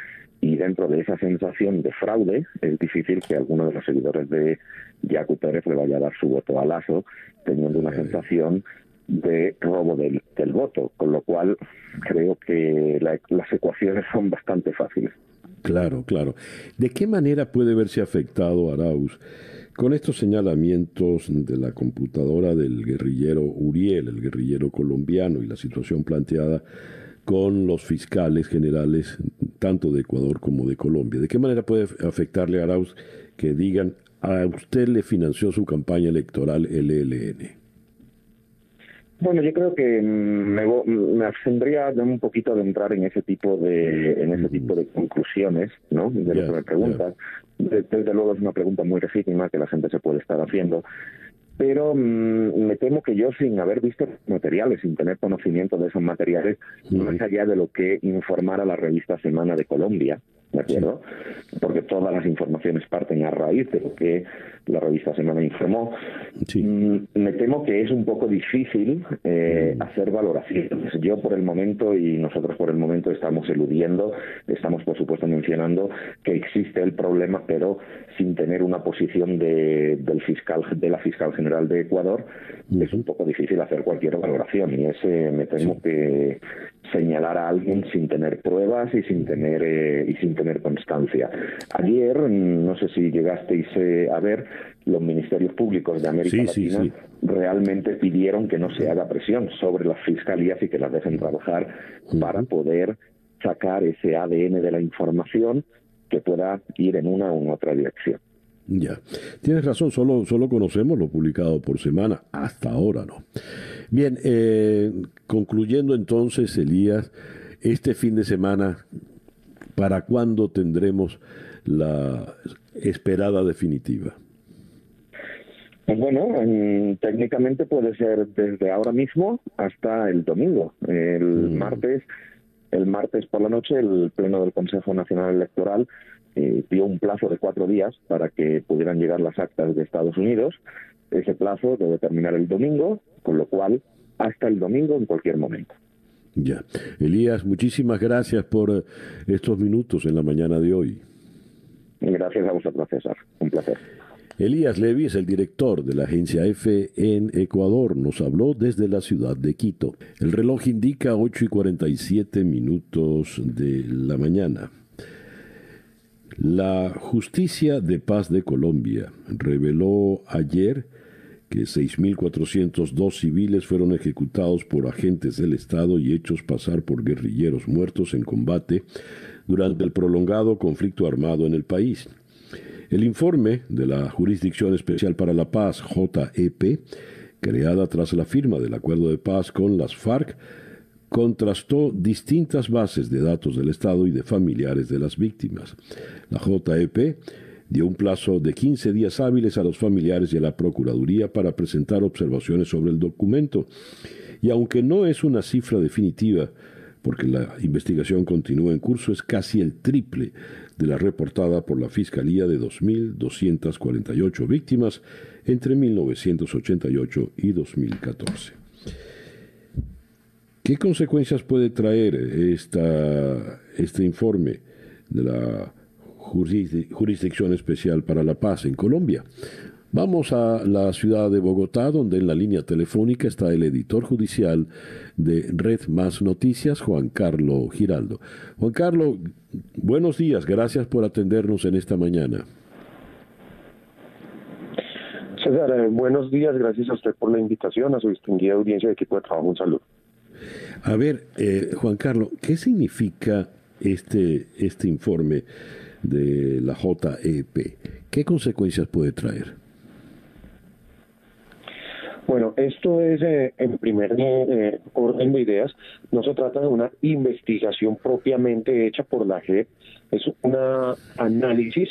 Speaker 9: Y dentro de esa sensación de fraude, es difícil que alguno de los seguidores de Yacu Pérez le vaya a dar su voto a Lazo, teniendo una sensación de robo del, del, voto, con lo cual creo que las ecuaciones son bastante fáciles.
Speaker 1: Claro, claro. ¿De qué manera puede verse afectado Arauz con estos señalamientos de la computadora del guerrillero Uriel, el guerrillero colombiano, y la situación planteada con los fiscales generales tanto de Ecuador como de Colombia? ¿De qué manera puede afectarle a Arauz que digan a usted le financió su campaña electoral el ELN?
Speaker 9: Bueno, yo creo que me, me abstendría de un poquito de entrar en ese tipo de en ese tipo de conclusiones, ¿no? De lo que me preguntas. Desde luego es una pregunta muy legítima que la gente se puede estar haciendo pero mm, me temo que yo sin haber visto materiales, sin tener conocimiento de esos materiales, más allá de lo que informara la revista Semana de Colombia, ¿de acuerdo? Porque todas las informaciones parten a raíz de lo que la revista Semana informó. Mm, me temo que es un poco difícil eh, hacer valoraciones. Yo por el momento y nosotros por el momento estamos eludiendo, estamos por supuesto mencionando que existe el problema, pero sin tener una posición de, del fiscal, de la fiscal general de Ecuador, es un poco difícil hacer cualquier valoración. Y ese me temo que señalar a alguien sin tener pruebas y sin tener eh, y sin tener constancia. Ayer, no sé si llegasteis eh, a ver, los ministerios públicos de América Latina realmente pidieron que no se haga presión sobre las fiscalías y que las dejen trabajar para poder sacar ese ADN de la información que pueda ir en una u otra dirección.
Speaker 1: Ya, tienes razón, solo, solo conocemos lo publicado por semana, hasta ahora no. Bien, eh, concluyendo entonces, Elías, este fin de semana, ¿para cuándo tendremos la esperada definitiva?
Speaker 9: Pues bueno, técnicamente puede ser desde ahora mismo hasta el domingo. El mm. martes, el martes por la noche, el pleno del Consejo Nacional Electoral eh, dio un plazo de cuatro días para que pudieran llegar las actas de Estados Unidos. Ese plazo debe terminar el domingo, con lo cual hasta el domingo en cualquier momento.
Speaker 1: Ya. Elías, muchísimas gracias por estos minutos en la mañana de hoy.
Speaker 9: Gracias a vosotros, César. Un placer.
Speaker 1: Elías Levy es el director de la agencia EFE en Ecuador. Nos habló desde la ciudad de Quito. El reloj indica 8 y 47 minutos de la mañana. La Justicia de Paz de Colombia reveló ayer que 6.402 civiles fueron ejecutados por agentes del Estado y hechos pasar por guerrilleros muertos en combate durante el prolongado conflicto armado en el país. El informe de la Jurisdicción Especial para la Paz, JEP, creada tras la firma del acuerdo de paz con las FARC, contrastó distintas bases de datos del Estado y de familiares de las víctimas. La JEP dio un plazo de 15 días hábiles a los familiares y a la Procuraduría para presentar observaciones sobre el documento. Y aunque no es una cifra definitiva, porque la investigación continúa en curso, es casi el triple de la reportada por la Fiscalía de 2.248 víctimas entre 1988 y 2014. ¿Qué consecuencias puede traer esta, este informe de la Jurisdicción Especial para la Paz en Colombia? Vamos a la ciudad de Bogotá, donde en la línea telefónica está el editor judicial de Red Más Noticias, Juan Carlos Giraldo. Juan Carlos, buenos días, gracias por atendernos en esta mañana.
Speaker 10: César, eh, buenos días, gracias a usted por la invitación, a su distinguida audiencia de equipo de trabajo, un saludo.
Speaker 1: A ver, eh, Juan Carlos, ¿qué significa este, este informe de la JEP? ¿Qué consecuencias puede traer?
Speaker 10: Bueno, esto es eh, en primer eh, orden de ideas, no se trata de una investigación propiamente hecha por la JEP, es un análisis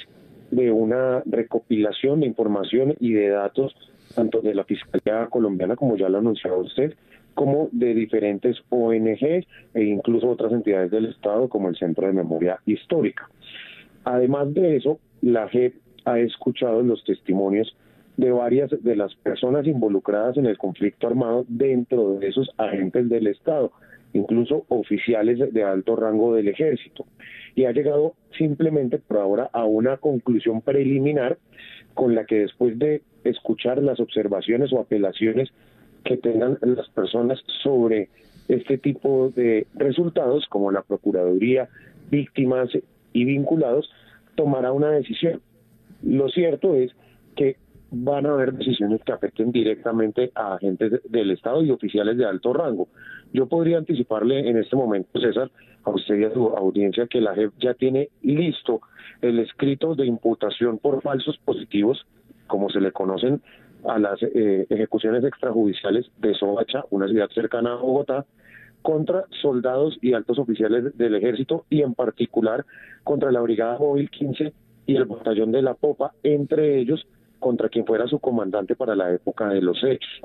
Speaker 10: de una recopilación de información y de datos tanto de la Fiscalía colombiana, como ya lo anunciaba usted, como de diferentes ONG e incluso otras entidades del Estado, como el Centro de Memoria Histórica. Además de eso, la JEP ha escuchado los testimonios de varias de las personas involucradas en el conflicto armado dentro de esos agentes del Estado, incluso oficiales de alto rango del ejército. Y ha llegado simplemente por ahora a una conclusión preliminar con la que después de escuchar las observaciones o apelaciones que tengan las personas sobre este tipo de resultados, como la Procuraduría, víctimas y vinculados, tomará una decisión. Lo cierto es que van a haber decisiones que afecten directamente a agentes del Estado y oficiales de alto rango. Yo podría anticiparle en este momento, César, a usted y a su audiencia que la JEP ya tiene listo el escrito de imputación por falsos positivos, como se le conocen a las eh, ejecuciones extrajudiciales de Soacha, una ciudad cercana a Bogotá, contra soldados y altos oficiales del ejército y en particular contra la Brigada Móvil 15 y el Batallón de la Popa, entre ellos contra quien fuera su comandante para la época de los hechos.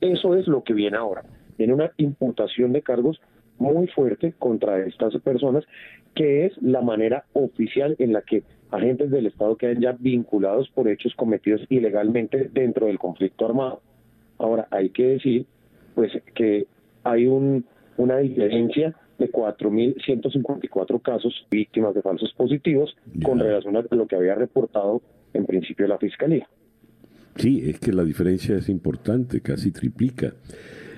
Speaker 10: Eso es lo que viene ahora. Viene una imputación de cargos muy fuerte contra estas personas, que es la manera oficial en la que agentes del Estado quedan ya vinculados por hechos cometidos ilegalmente dentro del conflicto armado. Ahora, hay que decir pues que hay un, una diferencia de 4.154 casos víctimas de falsos positivos con relación a lo que había reportado en principio la Fiscalía.
Speaker 1: Sí, es que la diferencia es importante, casi triplica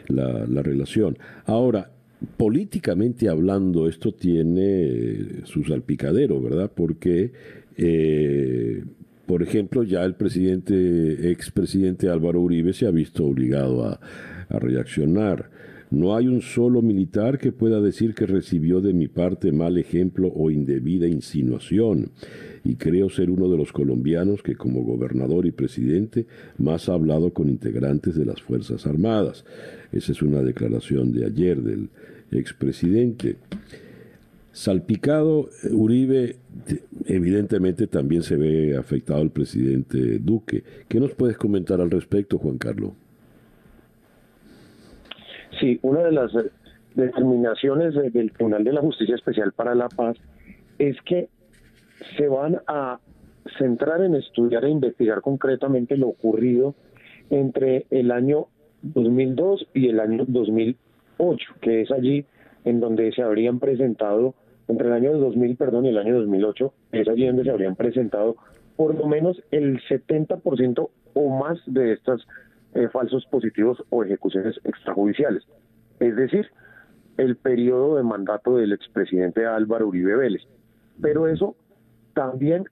Speaker 1: la, la relación. Ahora, políticamente hablando, esto tiene su salpicadero, ¿verdad? Porque, eh, por ejemplo, ya el presidente, expresidente Álvaro Uribe se ha visto obligado a, a reaccionar. No hay un solo militar que pueda decir que recibió de mi parte mal ejemplo o indebida insinuación y creo ser uno de los colombianos que como gobernador y presidente más ha hablado con integrantes de las Fuerzas Armadas. Esa es una declaración de ayer del expresidente. Salpicado, eh, Uribe, evidentemente también se ve afectado el presidente Duque. ¿Qué nos puedes comentar al respecto, Juan Carlos?
Speaker 10: Sí, una de las eh, determinaciones del Tribunal de la Justicia Especial para la Paz es que se van a centrar en estudiar e investigar concretamente lo ocurrido entre el año 2002 y el año 2008, que es allí en donde se habrían presentado, entre el año 2000, perdón, y el año 2008, es allí donde se habrían presentado por lo menos el 70% o más de estos eh, falsos positivos o ejecuciones extrajudiciales. Es decir, el periodo de mandato del expresidente Álvaro Uribe Vélez. Pero eso también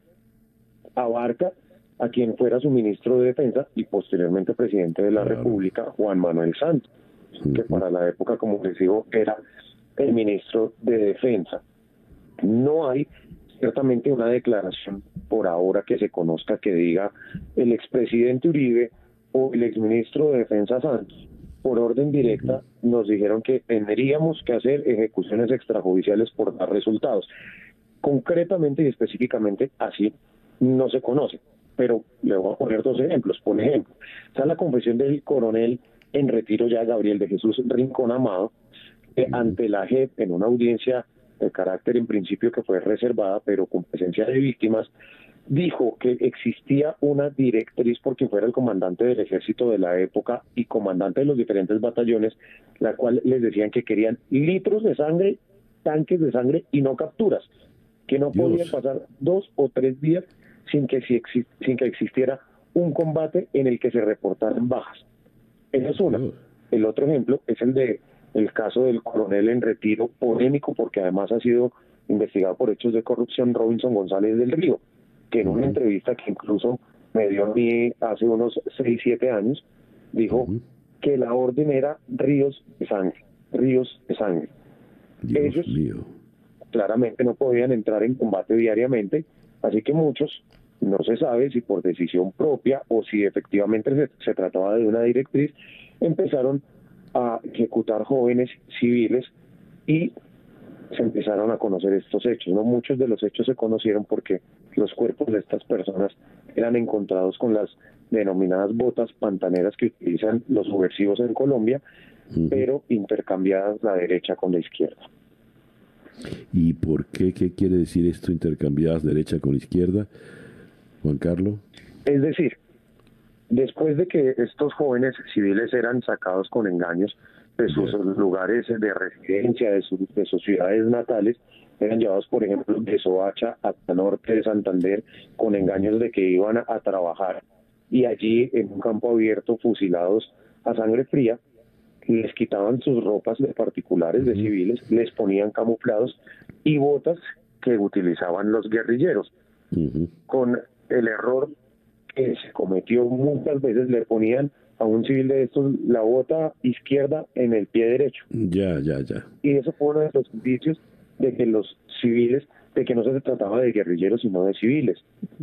Speaker 10: abarca a quien fuera su ministro de Defensa y posteriormente presidente de la República, Juan Manuel Santos, que para la época, como les digo, era el ministro de Defensa. No hay ciertamente una declaración por ahora que se conozca que diga el expresidente Uribe o el exministro de Defensa Santos, por orden directa, nos dijeron que tendríamos que hacer ejecuciones extrajudiciales por dar resultados. Concretamente y específicamente así no se conoce, pero le voy a poner dos ejemplos. Por ejemplo, está la confesión del coronel en retiro ya Gabriel de Jesús Rincón Amado, ante la JEP en una audiencia de carácter en principio que fue reservada, pero con presencia de víctimas, dijo que existía una directriz por quien fuera el comandante del ejército de la época y comandante de los diferentes batallones, la cual les decían que querían litros de sangre, tanques de sangre y no capturas, que no podían pasar dos o tres días sin que, sin que existiera un combate en el que se reportaran bajas. Esa es una. El otro ejemplo es el de el caso del coronel en retiro polémico porque además ha sido investigado por hechos de corrupción Robinson González del Río, que en una entrevista que incluso me dio a mí hace unos 6, 7 años, dijo que la orden era ríos de sangre, ríos de sangre. Ellos claramente no podían entrar en combate diariamente, así que muchos, no se sabe si por decisión propia o si efectivamente se, se trataba de una directriz, empezaron a ejecutar jóvenes civiles y se empezaron a conocer estos hechos. No muchos de los hechos se conocieron porque los cuerpos de estas personas eran encontrados con las denominadas botas pantaneras que utilizan los subversivos en Colombia, pero intercambiadas la derecha con la izquierda.
Speaker 1: ¿Y por qué? ¿Qué quiere decir esto, intercambiadas derecha con izquierda, Juan Carlos?
Speaker 10: Es decir, Después de que estos jóvenes civiles eran sacados con engaños de sus lugares de residencia, de, de sus ciudades natales, eran llevados, por ejemplo, de Soacha hasta norte de Santander con engaños de que iban a, trabajar y allí en un campo abierto fusilados a sangre fría, les quitaban sus ropas de particulares, de civiles, les ponían camuflados y botas que utilizaban los guerrilleros, con el error que se cometió muchas veces, le ponían a un civil de estos la bota izquierda en el pie derecho.
Speaker 1: Ya, ya, ya.
Speaker 10: Y eso fue uno de los indicios de que los civiles, de que no se trataba de guerrilleros, sino de civiles.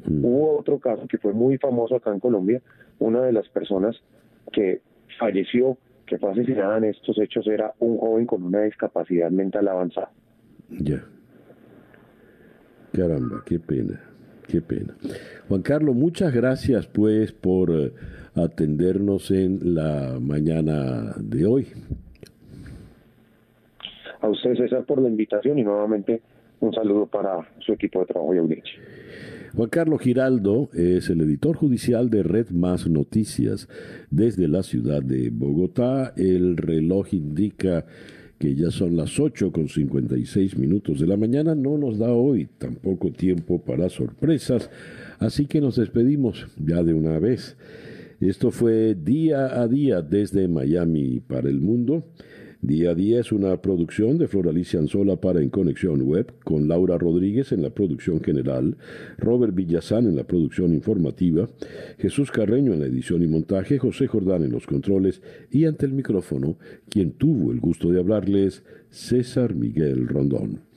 Speaker 10: Hubo otro caso que fue muy famoso acá en Colombia, una de las personas que falleció, que fue asesinada en estos hechos, era un joven con una discapacidad mental avanzada.
Speaker 1: Ya. Caramba, qué pena. Qué pena. Juan Carlos, muchas gracias pues por eh, atendernos en la mañana de hoy.
Speaker 10: A usted, César, por la invitación y nuevamente un saludo para su equipo de trabajo y audiencia.
Speaker 1: Juan Carlos Giraldo es el editor judicial de Red Más Noticias desde la ciudad de Bogotá. El reloj indica que ya son las 8 con 56 minutos de la mañana, no nos da hoy tampoco tiempo para sorpresas, así que nos despedimos ya de una vez. Esto fue día a día desde Miami para el mundo. Día a día es una producción de Floralicia Anzola para En Conexión Web, con Laura Rodríguez en la producción general, Robert Villazán en la producción informativa, Jesús Carreño en la edición y montaje, José Jordán en los controles y ante el micrófono, quien tuvo el gusto de hablarles, César Miguel Rondón.